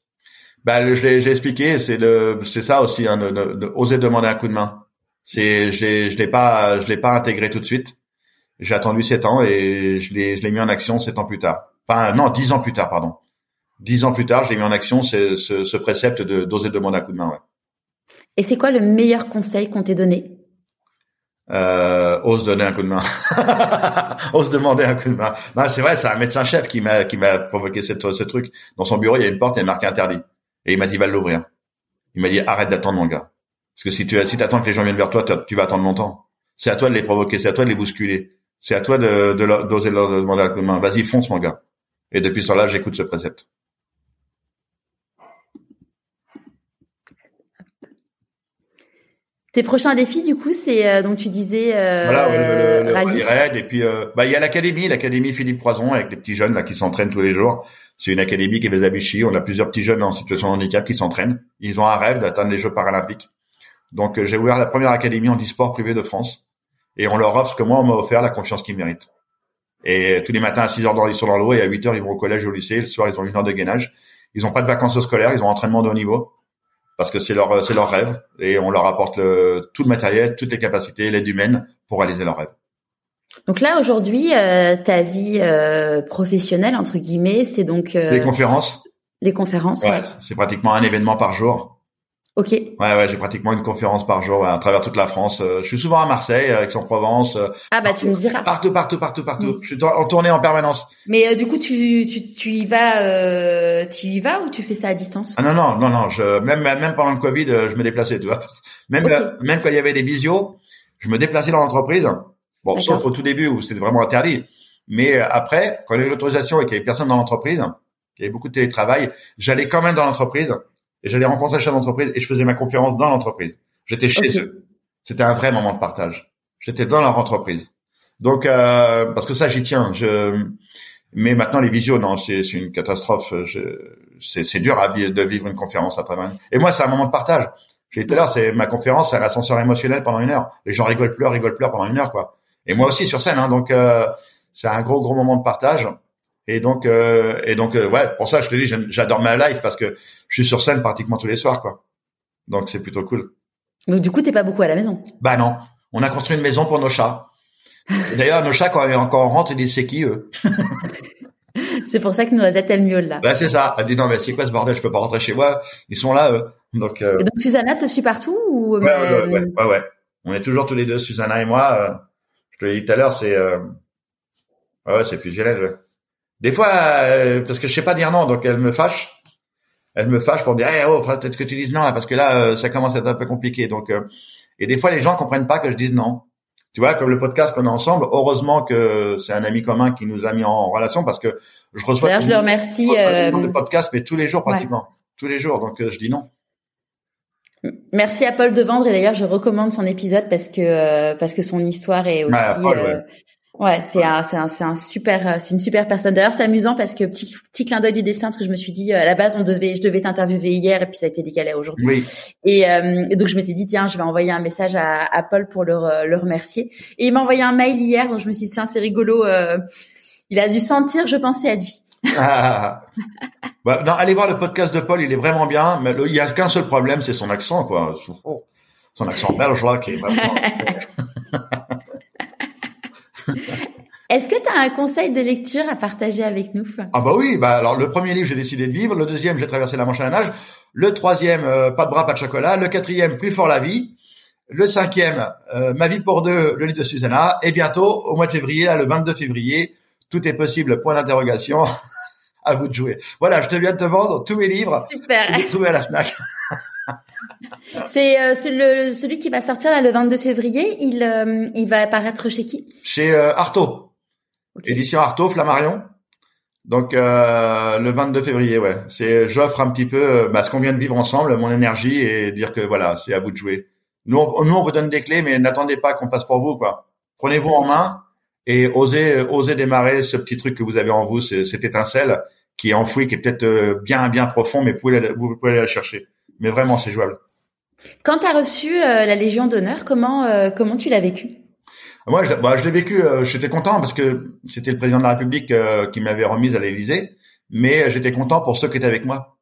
Bah, je l'ai, j'ai expliqué, c'est le, c'est ça aussi, hein, de, de, oser demander un coup de main. C'est, je l'ai pas, je l'ai pas intégré tout de suite. J'ai attendu sept ans et je l'ai, je l'ai mis en action sept ans plus tard. Enfin, non, dix ans plus tard, pardon. Dix ans plus tard, je l'ai mis en action ce, ce, ce précepte de d'oser demander un coup de main. Ouais. Et c'est quoi le meilleur conseil qu'on t'ait donné? Euh, ose donner un coup de main, *laughs* ose demander un coup de main. c'est vrai, c'est un médecin chef qui m'a qui m'a provoqué cette, ce truc. Dans son bureau, il y a une porte, il y a marqué interdit. Et il m'a dit va l'ouvrir. Il m'a dit arrête d'attendre mon gars. Parce que si tu si attends que les gens viennent vers toi, tu vas attendre longtemps. C'est à toi de les provoquer, c'est à toi de les bousculer. C'est à toi de d'oser leur, leur demander un coup de main. Vas-y, fonce mon gars. Et depuis ce temps-là, j'écoute ce précepte. Tes prochains défis, du coup, c'est euh, donc tu disais euh, voilà, le, le, rallye. raid, et puis euh, bah il y a l'académie, l'académie Philippe Croison avec les petits jeunes là qui s'entraînent tous les jours. C'est une académie qui est à On a plusieurs petits jeunes en situation de handicap qui s'entraînent. Ils ont un rêve d'atteindre les Jeux paralympiques. Donc euh, j'ai ouvert la première académie en e-sport privé de France et on leur offre ce que moi on m'a offert, la confiance qu'ils méritent. Et tous les matins à 6 heures ils sont dans l'eau et à 8 heures ils vont au collège ou au lycée. Le soir ils ont une heure de gainage. Ils ont pas de vacances scolaires, ils ont entraînement de haut niveau parce que c'est leur c'est leur rêve et on leur apporte le, tout le matériel, toutes les capacités, l'aide humaine pour réaliser leur rêve. Donc là aujourd'hui, euh, ta vie euh, professionnelle entre guillemets, c'est donc euh, les conférences. Les conférences. Ouais, c'est pratiquement un événement par jour. Ok. Ouais, ouais, j'ai pratiquement une conférence par jour à travers toute la France. Euh, je suis souvent à Marseille, Aix-en-Provence. Euh, ah bah tu me diras. Partout, partout, partout, partout. Mm. Je suis en tournée en permanence. Mais euh, du coup, tu, tu, tu y vas, euh, tu y vas ou tu fais ça à distance? Ah non non non non. Je même même pendant le Covid, je me déplaçais, tu vois. *laughs* Même même quand il y avait des visios, je me déplaçais dans l'entreprise. Bon, sauf au tout début où c'était vraiment interdit. Mais après, quand il y avait l'autorisation et qu'il y avait personne dans l'entreprise, qu'il y avait beaucoup de télétravail, j'allais quand même dans l'entreprise et j'allais rencontrer les chefs d'entreprise et je faisais ma conférence dans l'entreprise. J'étais chez eux. C'était un vrai moment de partage. J'étais dans leur entreprise. Donc euh, parce que ça j'y tiens. Je mais maintenant les visios non c'est une catastrophe. C'est c'est dur à de vivre une conférence à travers. Et moi c'est un moment de partage. J'ai dit tout à l'heure c'est ma conférence c'est un ascenseur émotionnel pendant une heure. Les gens rigolent pleurent rigolent pleurent pendant une heure quoi. Et moi aussi sur scène hein, donc euh, c'est un gros gros moment de partage. Et donc, euh, et donc, euh, ouais, pour ça, je te dis, j'adore ma life parce que je suis sur scène pratiquement tous les soirs, quoi. Donc, c'est plutôt cool. Donc, du coup, t'es pas beaucoup à la maison? Bah non, on a construit une maison pour nos chats. D'ailleurs, nos chats, quand, quand on rentre, ils disent c'est qui eux? *laughs* C'est pour ça que Noisette elle miaule là. Bah c'est ça. Elle dit non mais c'est quoi ce bordel? Je peux pas rentrer chez moi. Ils sont là. Eux. Donc. Euh... Et donc Susanna te suit partout ou ouais, ouais, ouais, ouais, On est toujours tous les deux, Susanna et moi. Euh, je te l'ai dit tout à l'heure, c'est. Euh... Ouais, c'est fusionnel. Des fois, euh, parce que je sais pas dire non, donc elle me fâche. Elle me fâche pour dire, eh, oh, peut-être que tu dises non, parce que là, euh, ça commence à être un peu compliqué. Donc, euh, et des fois, les gens comprennent pas que je dise non. Tu vois, comme le podcast qu'on a ensemble, heureusement que c'est un ami commun qui nous a mis en relation parce que je reçois. D'ailleurs, je le remercie. Euh... de podcast, mais tous les jours pratiquement, tous les jours. Donc, je dis non. Merci à Paul de Vendre et d'ailleurs je recommande son épisode parce que parce que son histoire est aussi Ouais, c'est un, c'est un, c'est un super, euh, c'est une super personne. D'ailleurs, c'est amusant parce que petit, petit clin d'œil du destin, parce que je me suis dit euh, à la base, on devait, je devais t'interviewer hier et puis ça a été décalé aujourd'hui. Oui. Et, euh, donc je m'étais dit tiens, je vais envoyer un message à, à Paul pour le, le remercier. Et il m'a envoyé un mail hier, donc je me suis dit tiens, c'est rigolo. il a dû sentir, je pensais à lui. Ah. *laughs* bah, non, allez voir le podcast de Paul, il est vraiment bien. Mais il y a qu'un seul problème, c'est son accent, quoi. Son accent belge là, qui est vraiment. *laughs* *laughs* Est-ce que tu as un conseil de lecture à partager avec nous Ah bah oui, bah alors le premier livre j'ai décidé de vivre, le deuxième j'ai traversé la Manche à la nage, le troisième euh, pas de bras pas de chocolat, le quatrième plus fort la vie, le cinquième euh, ma vie pour deux, le livre de Susanna, et bientôt au mois de février, là, le 22 février, tout est possible. Point d'interrogation. *laughs* à vous de jouer. Voilà, je te viens de te vendre tous mes livres. Super. Vous trouvez à la Fnac. C'est euh, celui qui va sortir là le 22 février. Il, euh, il va apparaître chez qui? Chez euh, Artaud. Édition Artaud, Flammarion. Donc euh, le 22 février, ouais. C'est j'offre un petit peu euh, bah, ce qu'on vient de vivre ensemble, mon énergie et dire que voilà, c'est à vous de jouer. Nous, on, nous on vous donne des clés, mais n'attendez pas qu'on passe pour vous, quoi. Prenez-vous en main et osez, osez démarrer ce petit truc que vous avez en vous, cette étincelle qui est enfouie, qui est peut-être euh, bien, bien profond, mais vous pouvez, vous pouvez aller la chercher. Mais vraiment, c'est jouable. Quand tu as reçu la Légion d'honneur, comment comment tu l'as vécu? Moi, je, bah, je l'ai vécu. Euh, j'étais content parce que c'était le président de la République euh, qui m'avait remise à l'Élysée, mais j'étais content pour ceux qui étaient avec moi.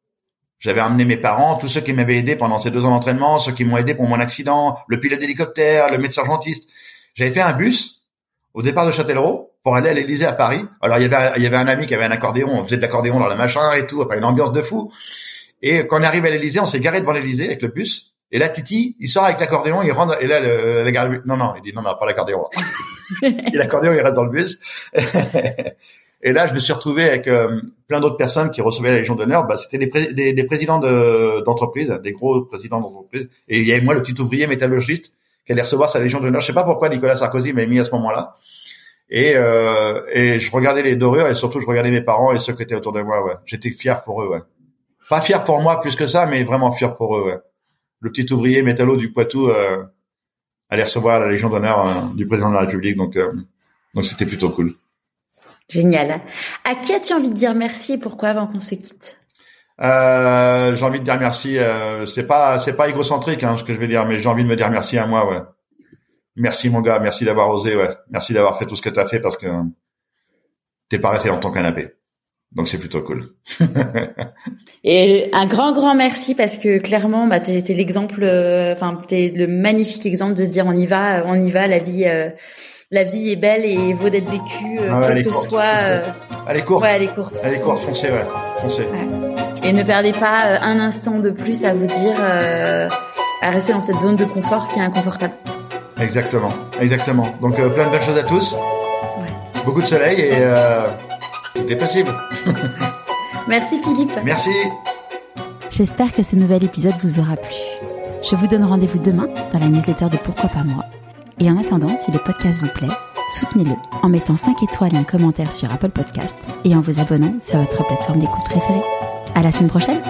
J'avais amené mes parents, tous ceux qui m'avaient aidé pendant ces deux ans d'entraînement, ceux qui m'ont aidé pour mon accident, le pilote d'hélicoptère, le médecin urgentiste. J'avais fait un bus au départ de Châtellerault pour aller à l'Élysée à Paris. Alors il y avait il y avait un ami qui avait un accordéon, on faisait de l'accordéon dans la machin et tout, après une ambiance de fou. Et quand on est arrivé à l'Élysée, on s'est garé devant l'Élysée avec le bus et là, Titi, il sort avec l'accordéon, il rentre, et là, le, la gare, non, non, il dit non, non, pas l'accordéon. *laughs* et l'accordéon, il reste dans le bus. *laughs* et là, je me suis retrouvé avec euh, plein d'autres personnes qui recevaient la Légion d'honneur. Bah, c'était des, des, présidents d'entreprise, des gros présidents d'entreprise. Et il y avait moi, le petit ouvrier métallurgiste, qui allait recevoir sa Légion d'honneur. Je sais pas pourquoi Nicolas Sarkozy m'avait mis à ce moment-là. Et, euh, et je regardais les dorures et surtout je regardais mes parents et ceux qui étaient autour de moi. Ouais. J'étais fier pour eux. Ouais. Pas fier pour moi plus que ça, mais vraiment fier pour eux. Ouais le petit ouvrier métallo du Poitou euh, allait recevoir la Légion d'honneur euh, du président de la République. Donc, euh, donc c'était plutôt cool. Génial. À qui as-tu envie de dire merci et pourquoi avant qu'on se quitte? Euh, J'ai envie de dire merci. Euh, c'est pas c'est pas égocentrique hein, ce que je vais dire, mais j'ai envie de me dire merci à moi. Ouais. Merci mon gars, merci d'avoir osé. Ouais. Merci d'avoir fait tout ce que tu as fait parce que t'es pas resté dans ton canapé. Donc c'est plutôt cool. et un grand grand merci parce que clairement bah tu l'exemple euh, enfin tu es le magnifique exemple de se dire on y va on y va la vie euh, la vie est belle et vaut d'être vécue euh, ah quel que soit elle est courte. Ouais, elle est courte. Elle est courte, foncez ouais, foncez. Et ne perdez pas un instant de plus à vous dire à rester dans cette zone de confort qui est inconfortable. Exactement, exactement. Donc plein de belles choses à tous. Ouais. Beaucoup de soleil et tout possible. *laughs* Merci Philippe. Merci. J'espère que ce nouvel épisode vous aura plu. Je vous donne rendez-vous demain dans la newsletter de Pourquoi pas moi. Et en attendant, si le podcast vous plaît, soutenez-le en mettant 5 étoiles et un commentaire sur Apple Podcast et en vous abonnant sur votre plateforme d'écoute préférée. À la semaine prochaine!